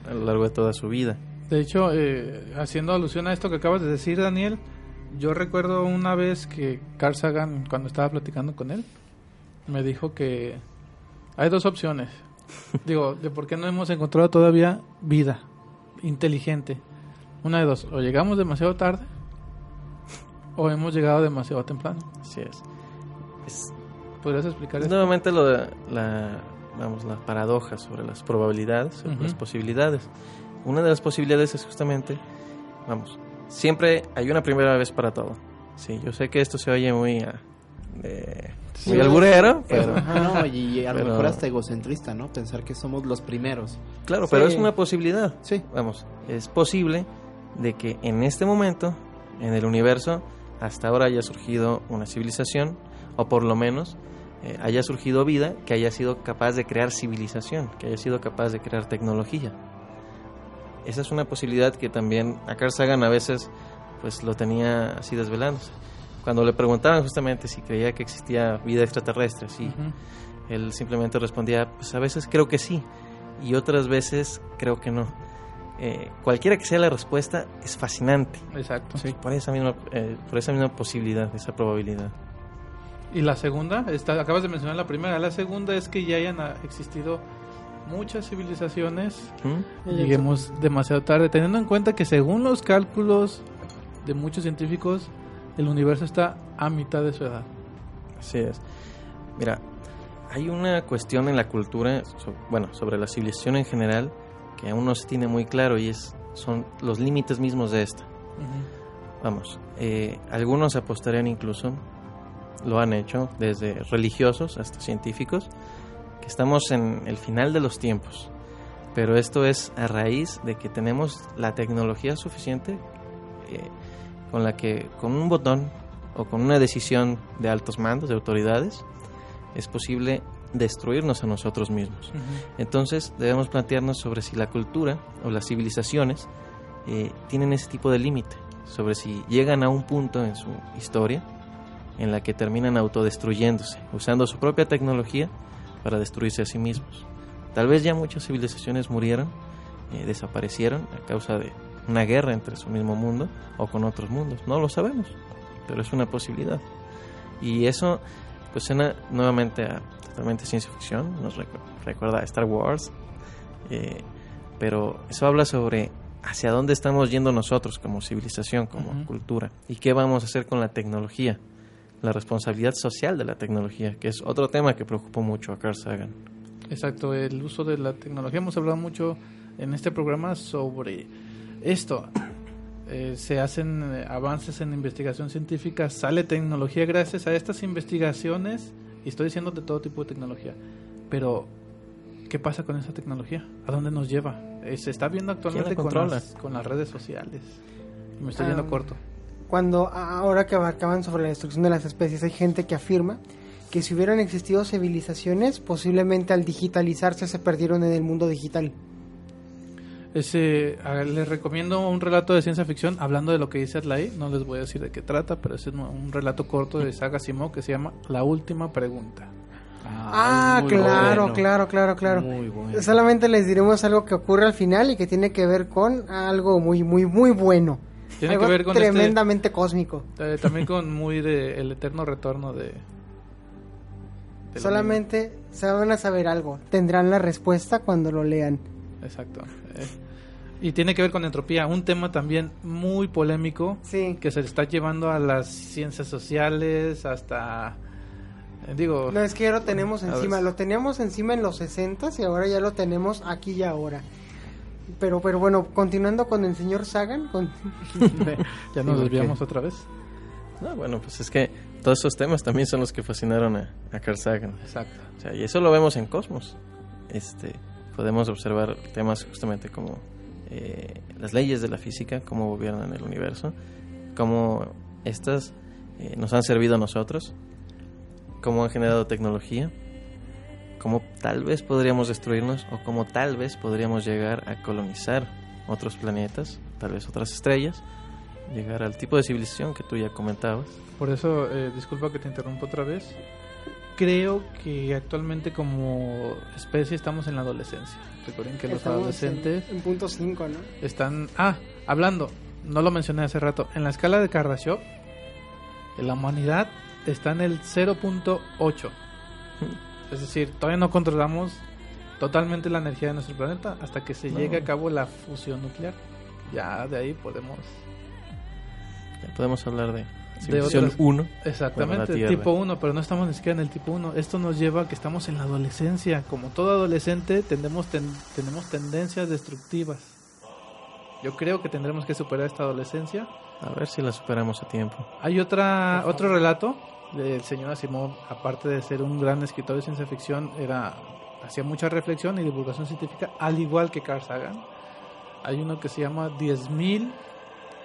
a lo largo de toda su vida. De hecho, eh, haciendo alusión a esto que acabas de decir, Daniel, yo recuerdo una vez que Carl Sagan, cuando estaba platicando con él, me dijo que hay dos opciones. Digo, de por qué no hemos encontrado todavía vida inteligente. Una de dos, o llegamos demasiado tarde o hemos llegado demasiado temprano. Así es. Es ¿Podrías explicar Es esto? nuevamente lo de la, vamos, la paradoja sobre las probabilidades, sobre Ujú. las posibilidades. Una de las posibilidades es justamente, vamos, siempre hay una primera vez para todo. Sí, yo sé que esto se oye muy, ah, de- muy Sí. alburero, pero Ajá, no, y a lo pero- mejor hasta egocentrista, ¿no? Pensar que somos los primeros. claro, pero Sí. es una posibilidad. Sí. Vamos, es posible de que en este momento, en el universo, hasta ahora haya surgido una civilización, o por lo menos eh, haya surgido vida que haya sido capaz de crear civilización, que haya sido capaz de crear tecnología. Esa es una posibilidad que también a Carl Sagan a veces pues lo tenía así desvelándose. Cuando le preguntaban justamente si creía que existía vida extraterrestre, sí, Ujú. él simplemente respondía, pues a veces creo que sí y otras veces creo que no. Eh, cualquiera que sea la respuesta es fascinante Exacto. por esa misma eh, por esa misma posibilidad, esa probabilidad. Y la segunda, está, acabas de mencionar la primera, la segunda es que ya hayan ah, existido muchas civilizaciones ¿Mm? lleguemos demasiado tarde, teniendo en cuenta que según los cálculos de muchos científicos, el universo está a mitad de su edad. Así es. Mira, hay una cuestión en la cultura, bueno, sobre la civilización en general, que aún no se tiene muy claro y es son los límites mismos de esta. Vamos, eh, algunos apostarían incluso, lo han hecho, desde religiosos hasta científicos, que estamos en el final de los tiempos. Pero esto es a raíz de que tenemos la tecnología suficiente eh, con la que con un botón o con una decisión de altos mandos, de autoridades, es posible destruirnos a nosotros mismos. Entonces debemos plantearnos sobre si la cultura o las civilizaciones eh, tienen ese tipo de límite, sobre si llegan a un punto en su historia en la que terminan autodestruyéndose, usando su propia tecnología para destruirse a sí mismos. Tal vez ya muchas civilizaciones murieron, eh, desaparecieron a causa de una guerra entre su mismo mundo o con otros mundos. No lo sabemos, pero es una posibilidad. Y eso pues suena nuevamente a totalmente ciencia ficción, nos recu- recuerda a Star Wars, eh, pero eso habla sobre hacia dónde estamos yendo nosotros como civilización, como cultura, y qué vamos a hacer con la tecnología, la responsabilidad social de la tecnología, que es otro tema que preocupó mucho a Carl Sagan. Exacto, el uso de la tecnología. Hemos hablado mucho en este programa sobre esto. Eh, se hacen eh, avances en investigación científica, sale tecnología gracias a estas investigaciones, y estoy diciendo de todo tipo de tecnología, pero ¿qué pasa con esa tecnología? ¿A dónde nos lleva? Eh, se está viendo actualmente con las, con las redes sociales. Me estoy yendo corto. Cuando ahora que abarcaban sobre la destrucción de las especies, hay gente que afirma que si hubieran existido civilizaciones, posiblemente al digitalizarse se perdieron en el mundo digital. Ese, a- les recomiendo un relato de ciencia ficción hablando de lo que dice Adlai. No les voy a decir de qué trata, pero es un, un relato corto de Saga Simó que se llama La última pregunta. Ah, muy claro, bueno. claro, claro, claro. Muy bueno. Solamente les diremos algo que ocurre al final y que tiene que ver con algo muy, muy, muy bueno. Tiene algo que ver con este- tremendamente cósmico. Eh, también con muy de el eterno retorno de. Solamente se van a saber algo. Tendrán la respuesta cuando lo lean. Exacto. Eh, y tiene que ver con entropía, un tema también muy polémico Sí. que se está llevando a las ciencias sociales hasta. eh, digo. No, es que ya lo tenemos encima. Lo teníamos encima en los 60 y ahora ya lo tenemos aquí y ahora. Pero, pero bueno, continuando con el señor Sagan, con... ya nos Sí, desviamos otra vez. No, bueno, pues es que todos esos temas también son los que fascinaron a, a Carl Sagan. Exacto. O sea, y eso lo vemos en Cosmos. Este, podemos observar temas justamente como eh, las leyes de la física, cómo gobiernan el universo, cómo estas eh, nos han servido a nosotros, cómo han generado tecnología, cómo tal vez podríamos destruirnos o cómo tal vez podríamos llegar a colonizar otros planetas, tal vez otras estrellas, llegar al tipo de civilización que tú ya comentabas. Por eso, eh, disculpa que te interrumpa otra vez. Creo que actualmente como especie estamos en la adolescencia. Recuerden que los Estamos adolescentes En, en punto 5, ¿no? están... Ah, hablando, no lo mencioné hace rato, en la escala de Kardashev, la humanidad está en el 0.8. Es decir, todavía no controlamos totalmente la energía de nuestro planeta hasta que se No. llegue a cabo la fusión nuclear. Ya de ahí podemos... Ya podemos hablar de civilización otras- 1. Exactamente, tipo 1, pero no estamos ni siquiera en el tipo 1. Esto nos lleva a que estamos en la adolescencia. Como todo adolescente, tendemos ten- tenemos tendencias destructivas. Yo creo que tendremos que superar esta adolescencia. A ver si la superamos a tiempo. Hay otra otro relato del señor Asimov, aparte de ser un gran escritor de ciencia ficción, era hacía mucha reflexión y divulgación científica, al igual que Carl Sagan. Hay uno que se llama 10.000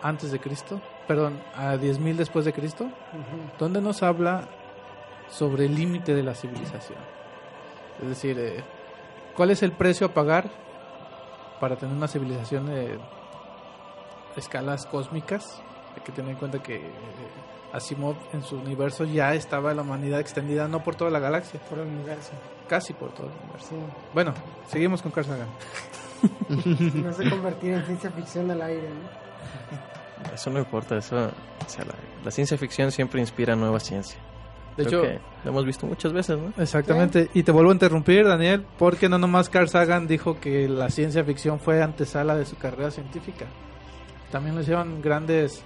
antes de Cristo, perdón, a 10.000 después de Cristo, donde nos habla sobre el límite de la civilización. Es decir, eh, ¿cuál es el precio a pagar para tener una civilización de escalas cósmicas? Hay que tener en cuenta que eh, Asimov en su universo ya estaba la humanidad extendida no por toda la galaxia, Por el universo. casi por todo el universo. Sí. Bueno, seguimos con Carl Sagan. No se convertir en ciencia ficción al aire, ¿no? Eso no importa, eso, o sea, la, la ciencia ficción siempre inspira nueva ciencia. De Creo hecho, que lo hemos visto muchas veces, ¿no? Exactamente, y te vuelvo a interrumpir, Daniel, porque no nomás Carl Sagan dijo que la ciencia ficción fue antesala de su carrera científica. También lo hicieron grandes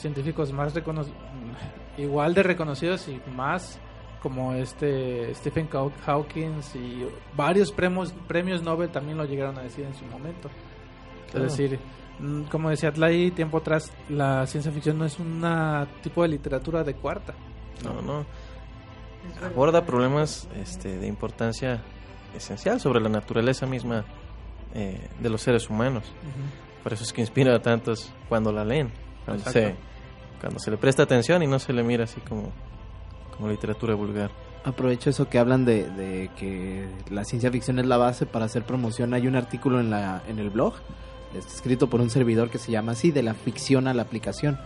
científicos más reconocidos, igual de reconocidos y más como este Stephen Haw- Hawking y varios premios premios Nobel también lo llegaron a decir en su momento. Claro. Es decir, mm, como decía Atlay tiempo atrás, la ciencia ficción no es un tipo de literatura de cuarta. No, no. Aborda problemas este, de importancia esencial sobre la naturaleza misma eh, de los seres humanos. Por eso es que inspira a tantos cuando la leen. Cuando se, Exacto. cuando se le presta atención y no se le mira así como, como literatura vulgar. Aprovecho eso que hablan de, de que la ciencia ficción es la base para hacer promoción. Hay un artículo en, la, en el blog este, escrito por un servidor que se llama así, de la ficción a la aplicación.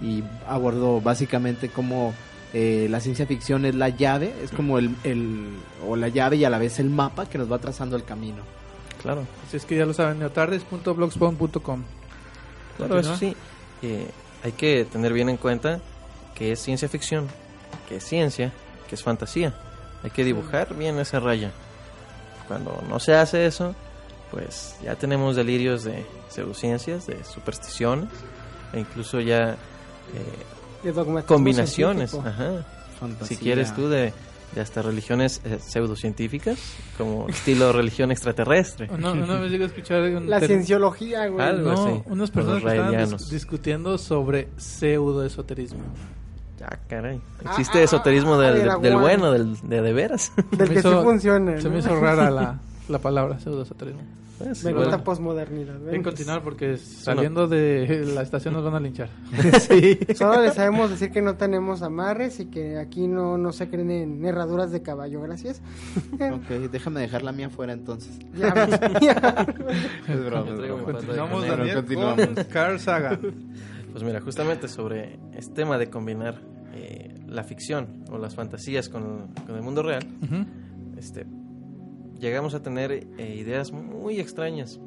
Y abordo básicamente cómo eh, la ciencia ficción es la llave, es como el, el, o la llave y a la vez el mapa que nos va trazando el camino. Claro. Así es que ya lo saben, neotardes.blogspot.com. Claro, eso sí. Hay que tener bien en cuenta que es ciencia ficción, que es ciencia, que es fantasía. Hay que dibujar bien esa raya. Cuando no se hace eso, pues ya tenemos delirios de pseudociencias, de supersticiones, e incluso ya eh, De combinaciones. científico. Ajá. Fantasía. Si quieres tú de, de hasta religiones eh, pseudocientíficas, como estilo religión extraterrestre. Una, una vez llegué a escuchar un La cienciología, güey. Algo no, así, unas personas que estaban dis- discutiendo sobre pseudoesoterismo. Ah, caray. Ah, Existe ah, esoterismo ah, del, del bueno, del, de de veras. Del que sí hizo- funciona. Se ¿no? me hizo rara la, la palabra pseudoesoterismo. Pues, Me igual. gusta posmodernidad. Ven ven. continuar porque saliendo de la estación nos van a linchar. Solo les sabemos decir que no tenemos amarres y que aquí no, no se creen en herraduras de caballo. Gracias. Ok, déjame dejar la mía fuera entonces. Ya, ya. Es broma, Continuamos. Daniel, continuamos. con Carl Sagan. Pues mira, justamente sobre este tema de combinar eh, la ficción o las fantasías con, con el mundo real, Ujú. este, llegamos a tener eh, ideas muy extrañas.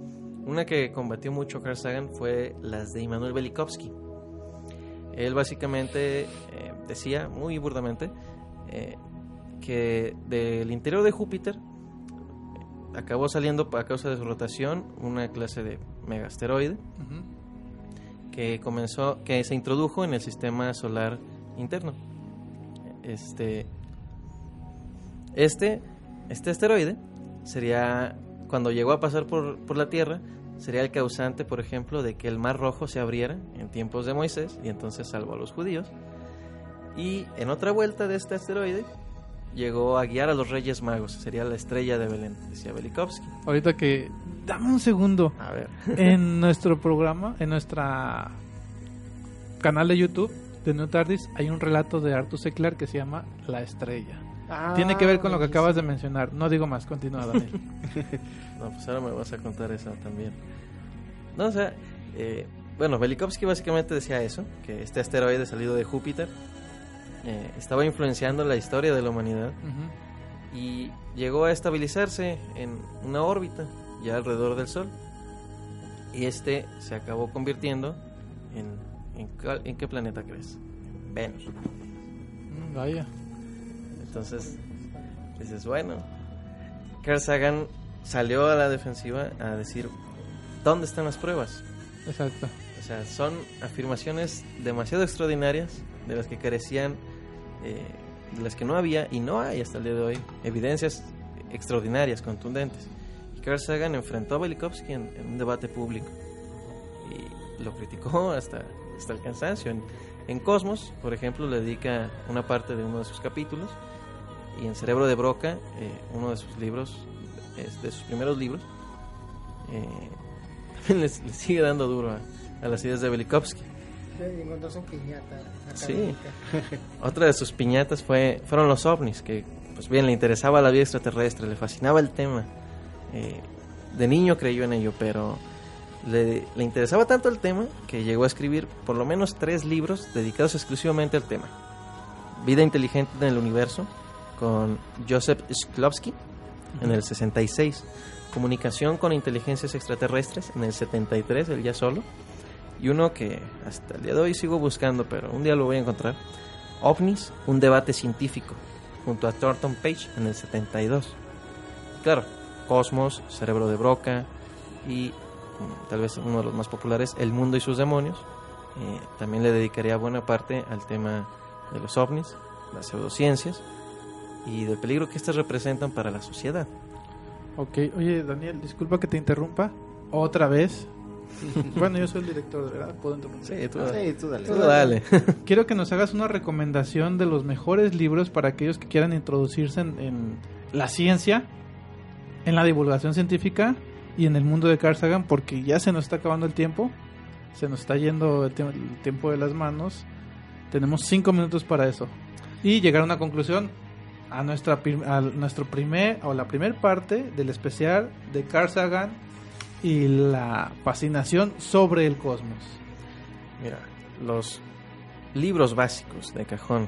Una que combatió mucho Carl Sagan fue las de Immanuel Velikovsky. Él básicamente eh, decía, muy burdamente, eh, que del interior de Júpiter acabó saliendo a causa de su rotación una clase de megasteroide Ujú. que comenzó, que se introdujo en el sistema solar interno. Este, este, este asteroide sería, cuando llegó a pasar por, por la Tierra, sería el causante, por ejemplo, de que el Mar Rojo se abriera en tiempos de Moisés y entonces salvó a los judíos. Y en otra vuelta de este asteroide llegó a guiar a los Reyes Magos, sería la estrella de Belén, decía Velikovsky. Ahorita que... Dame un segundo. A ver, En nuestro programa, en nuestra canal de YouTube de New Tardis, hay un relato de Arthur C. Clarke que se llama La Estrella. Ah, Tiene que ver con lo que acabas de mencionar. No digo más, continúa, Daniel. No, pues ahora me vas a contar eso también. No, o sea, eh, bueno, Velikovsky básicamente decía eso, que este asteroide salido de Júpiter eh, estaba influenciando la historia de la humanidad Ujú. y llegó a estabilizarse en una órbita ya alrededor del Sol. Y este se acabó convirtiendo en... ¿En, en qué planeta crees? En Venus. Mm, Vaya. Entonces, dices, bueno, Carl Sagan salió a la defensiva a decir, ¿dónde están las pruebas? Exacto. O sea, son afirmaciones demasiado extraordinarias de las que carecían, eh, de las que no había y no hay hasta el día de hoy, evidencias extraordinarias, contundentes. Y Carl Sagan enfrentó a Velikovsky en, en un debate público y lo criticó hasta, hasta el cansancio. En, en Cosmos, por ejemplo, le dedica una parte de uno de sus capítulos y en Cerebro de Broca, eh, uno de sus libros, es de sus primeros libros, eh, también les sigue dando duro a, a las ideas de Velikovsky. Sí. Otra de sus piñatas fue, fueron los ovnis, que pues bien, le interesaba la vida extraterrestre, le fascinaba el tema. Eh, de niño creyó en ello, pero le, le interesaba tanto el tema que llegó a escribir por lo menos tres libros dedicados exclusivamente al tema. Vida inteligente en el universo, con Joseph Shklovsky en el 66. Comunicación con inteligencias extraterrestres en el 73, el ya solo. Y uno que hasta el día de hoy sigo buscando, pero un día lo voy a encontrar. OVNIs, un debate científico, junto a Thornton Page en el 72. Y claro, Cosmos, Cerebro de Broca y mm, tal vez uno de los más populares, El Mundo y sus Demonios. Eh, también le dedicaría buena parte al tema de los ovnis, las pseudociencias y del peligro que éstas representan para la sociedad. Ok, oye Daniel, disculpa que te interrumpa. Otra vez. bueno, yo soy el director, ¿verdad? Puedo interrumpir. Sí, tú, Sí, tú dale. tú dale. Quiero que nos hagas una recomendación de los mejores libros para aquellos que quieran introducirse en, en la ciencia, en la divulgación científica y en el mundo de Carl Sagan, porque ya se nos está acabando el tiempo, se nos está yendo el, el tiempo de las manos. Tenemos cinco minutos para eso y llegar a una conclusión a nuestra a nuestro primer o la primer parte del especial de Carl Sagan y la fascinación sobre el cosmos. Mira, los libros básicos de cajón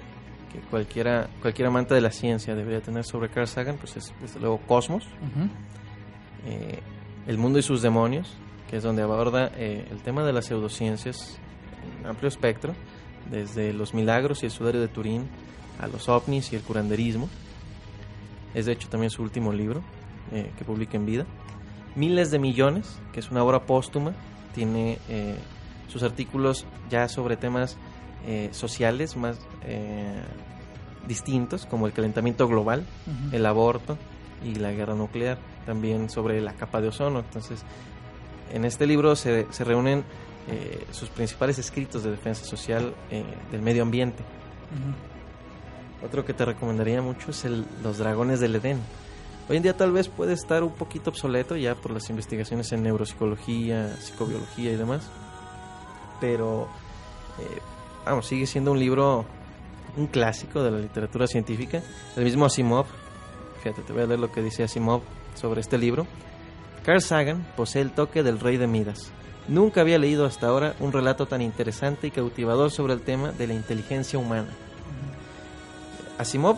que cualquiera, cualquier amante de la ciencia debería tener sobre Carl Sagan, pues es desde luego Cosmos, eh, El mundo y sus demonios, que es donde aborda eh, el tema de las pseudociencias en amplio espectro, desde los milagros y el sudario de Turín a los ovnis y el curanderismo. Es de hecho también su último libro eh, que publica en vida. Miles de millones, que es una obra póstuma, tiene eh, sus artículos ya sobre temas eh, sociales más eh, distintos, como el calentamiento global, Ujú. el aborto y la guerra nuclear, también sobre la capa de ozono. Entonces, en este libro se, se reúnen eh, sus principales escritos de defensa social eh, del medio ambiente. Ujú. Otro que te recomendaría mucho es Los Dragones del Edén. Hoy en día tal vez puede estar un poquito obsoleto ya por las investigaciones en neuropsicología, psicobiología y demás, pero eh, vamos, sigue siendo un libro, un clásico de la literatura científica. El mismo Asimov, fíjate, te voy a leer lo que dice Asimov sobre este libro. Carl Sagan posee el toque del rey de Midas. Nunca había leído hasta ahora un relato tan interesante y cautivador sobre el tema de la inteligencia humana. Asimov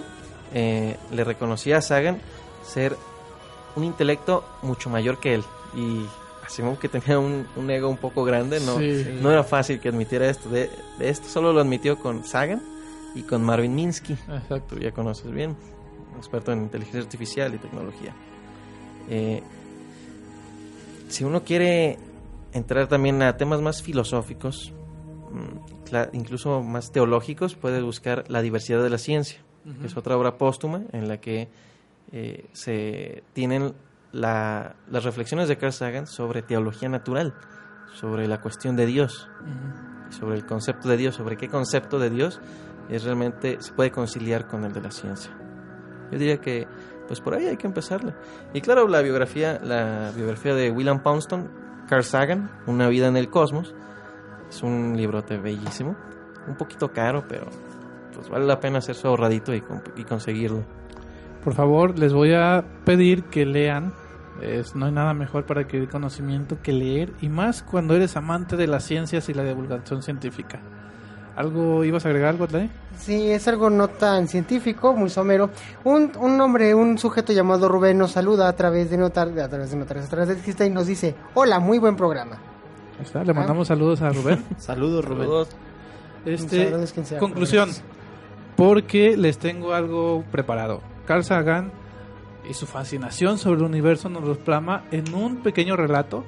eh, le reconocía a Sagan ser un intelecto mucho mayor que él. Y Asimov, que tenía un, un ego un poco grande, no, Sí. no era fácil que admitiera esto. De, de esto solo lo admitió con Sagan y con Marvin Minsky. Exacto. Tú ya conoces bien, experto en inteligencia artificial y tecnología. Eh, si uno quiere entrar también a temas más filosóficos, mm, incluso más teológicos, puede buscar La diversidad de la ciencia, que es otra obra póstuma en la que eh, se tienen la- las reflexiones de Carl Sagan sobre teología natural, sobre la cuestión de Dios, y sobre el concepto de Dios, sobre qué concepto de Dios es realmente se puede conciliar con el de la ciencia. Yo diría que pues por ahí hay que empezarle. Y claro, la biografía, la biografía de William Poundstone, Carl Sagan, Una vida en el cosmos, es un librote bellísimo, un poquito caro, pero pues vale la pena hacerse ahorradito y, con- y conseguirlo. Por favor, les voy a pedir que lean. Es, no hay nada mejor para adquirir conocimiento que leer, y más cuando eres amante de las ciencias y la divulgación científica. ¿Algo ibas a agregar, algo? Sí, es algo no tan científico, muy somero. Un, un hombre, un sujeto llamado Rubén nos saluda a través de notar, a través de notar, a través de Xista y nos dice, hola, muy buen programa. Ahí está, Le mandamos saludos a Rubén. Saludos, Rubén. Saludos. Este, conclusión, porque les tengo algo preparado. Carl Sagan y su fascinación sobre el universo nos lo plasma en un pequeño relato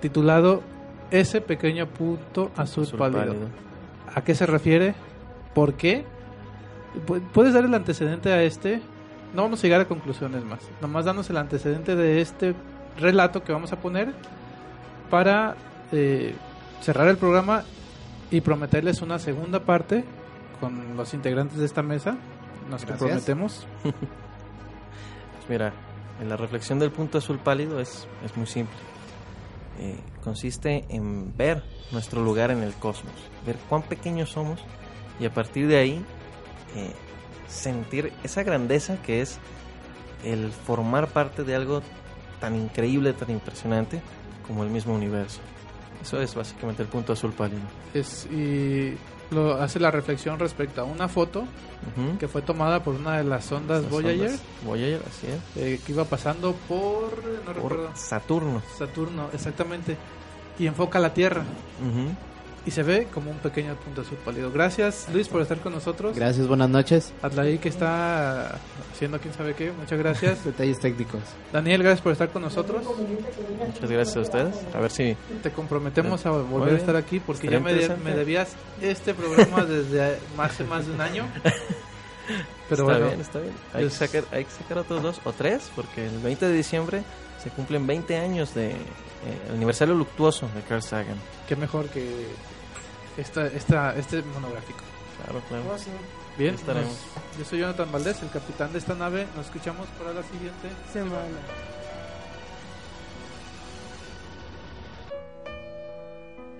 titulado Ese pequeño punto azul, Azul pálido. pálido. ¿A qué se refiere? ¿Por qué? Pu- ¿Puedes dar el antecedente a este? No vamos a llegar a conclusiones más. Nomás danos el antecedente de este relato que vamos a poner para eh, cerrar el programa y prometerles una segunda parte con los integrantes de esta mesa. Nos Gracias. comprometemos. Pues mira, en la reflexión del punto azul pálido es, es muy simple. Eh, consiste en ver nuestro lugar en el cosmos, ver cuán pequeños somos y a partir de ahí eh, sentir esa grandeza que es el formar parte de algo tan increíble, tan impresionante como el mismo universo. Eso es básicamente el punto azul pálido. Es, y lo, hace la reflexión respecto a una foto que fue tomada por una de las sondas Las Voyager ondas Voyager, así es. eh, que iba pasando por, no recuerdo, Saturno. Saturno, exactamente, y enfoca la Tierra. Ujú. Y se ve como un pequeño punto azul pálido. Gracias Luis por estar con nosotros. Gracias, buenas noches. Adlaí que está haciendo quién sabe qué, muchas gracias. Detalles técnicos. Daniel, gracias por estar con nosotros. Muchas gracias a ustedes. A ver si Te comprometemos a volver a estar aquí porque ya me, de- me debías este programa desde hace más de un año. Pero está bueno, bien, está bien. Hay, que sacar, hay que sacar otros dos o tres porque el 20 de diciembre se cumplen 20 años de eh, el aniversario luctuoso de Carl Sagan. qué mejor que esta, esta, este monográfico. Claro, claro. Bien, Estaremos. nos- yo soy Jonathan Valdés, el capitán de esta nave. Nos escuchamos para la siguiente Semana.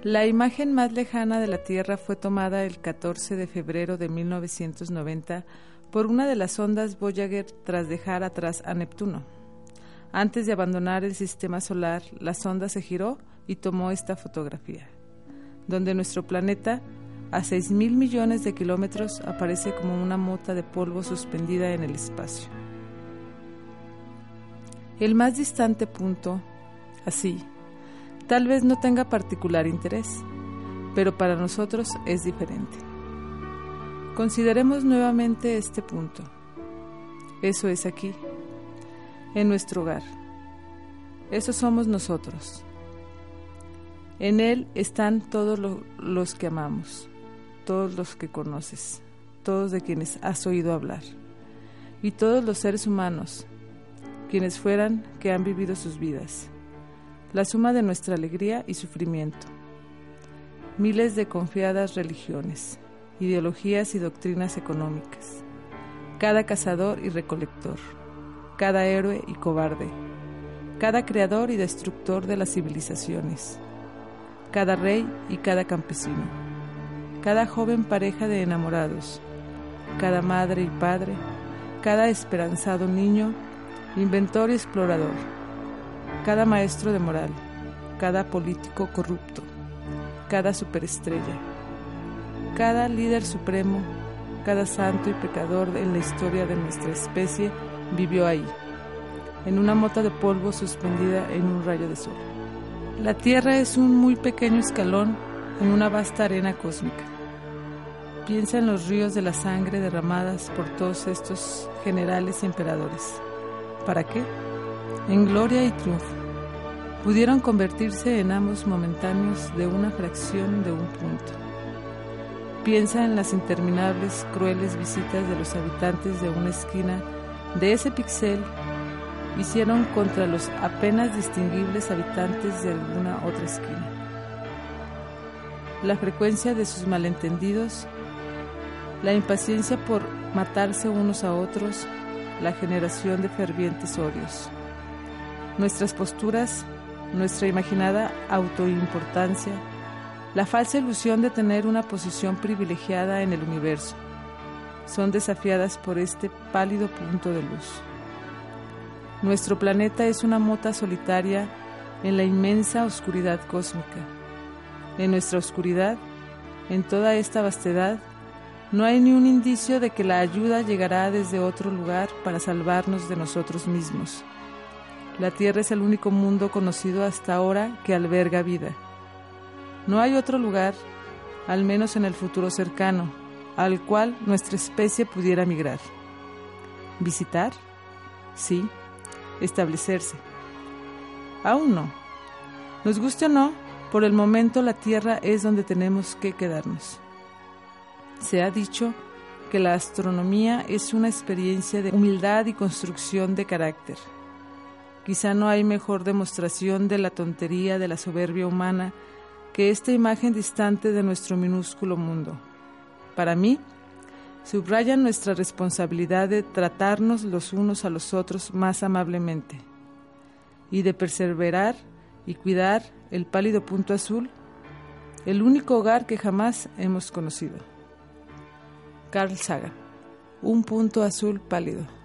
La imagen más lejana de la Tierra fue tomada el 14 de febrero de 1990 por una de las ondas Voyager tras dejar atrás a Neptuno. Antes de abandonar el sistema solar, la sonda se giró y tomó esta fotografía, donde nuestro planeta, a 6 mil millones de kilómetros, aparece como una mota de polvo suspendida en el espacio. El más distante punto, así, tal vez no tenga particular interés, pero para nosotros es diferente. Consideremos nuevamente este punto. Eso es aquí, en nuestro hogar. Eso somos nosotros. En él están todos lo- los que amamos, todos los que conoces, todos de quienes has oído hablar, y todos los seres humanos, quienes fueran que han vivido sus vidas la suma de nuestra alegría y sufrimiento. Miles de confiadas religiones, ideologías y doctrinas económicas. Cada cazador y recolector. Cada héroe y cobarde. Cada creador y destructor de las civilizaciones. Cada rey y cada campesino. Cada joven pareja de enamorados. Cada madre y padre. Cada esperanzado niño, inventor y explorador cada maestro de moral, cada político corrupto, cada superestrella, cada líder supremo, cada santo y pecador en la historia de nuestra especie vivió ahí, en una mota de polvo suspendida en un rayo de sol. La Tierra es un muy pequeño escalón en una vasta arena cósmica. Piensa en los ríos de la sangre derramadas por todos estos generales y emperadores. ¿Para qué? en gloria y triunfo, pudieron convertirse en ambos momentáneos de una fracción de un punto. Piensa en las interminables, crueles visitas de los habitantes de una esquina de ese pixel hicieron contra los apenas distinguibles habitantes de alguna otra esquina. La frecuencia de sus malentendidos, la impaciencia por matarse unos a otros, la generación de fervientes odios nuestras posturas, nuestra imaginada autoimportancia, la falsa ilusión de tener una posición privilegiada en el universo, son desafiadas por este pálido punto de luz. Nuestro planeta es una mota solitaria en la inmensa oscuridad cósmica. En nuestra oscuridad, en toda esta vastedad, no hay ni un indicio de que la ayuda llegará desde otro lugar para salvarnos de nosotros mismos. La Tierra es el único mundo conocido hasta ahora que alberga vida. No hay otro lugar, al menos en el futuro cercano, al cual nuestra especie pudiera migrar. ¿Visitar? Sí. Establecerse. Aún no. Nos guste o no, por el momento la Tierra es donde tenemos que quedarnos. Se ha dicho que la astronomía es una experiencia de humildad y construcción de carácter. Quizá no hay mejor demostración de la tontería de la soberbia humana que esta imagen distante de nuestro minúsculo mundo. Para mí, subrayan nuestra responsabilidad de tratarnos los unos a los otros más amablemente y de perseverar y cuidar el pálido punto azul, el único hogar que jamás hemos conocido. Carl Sagan, un punto azul pálido.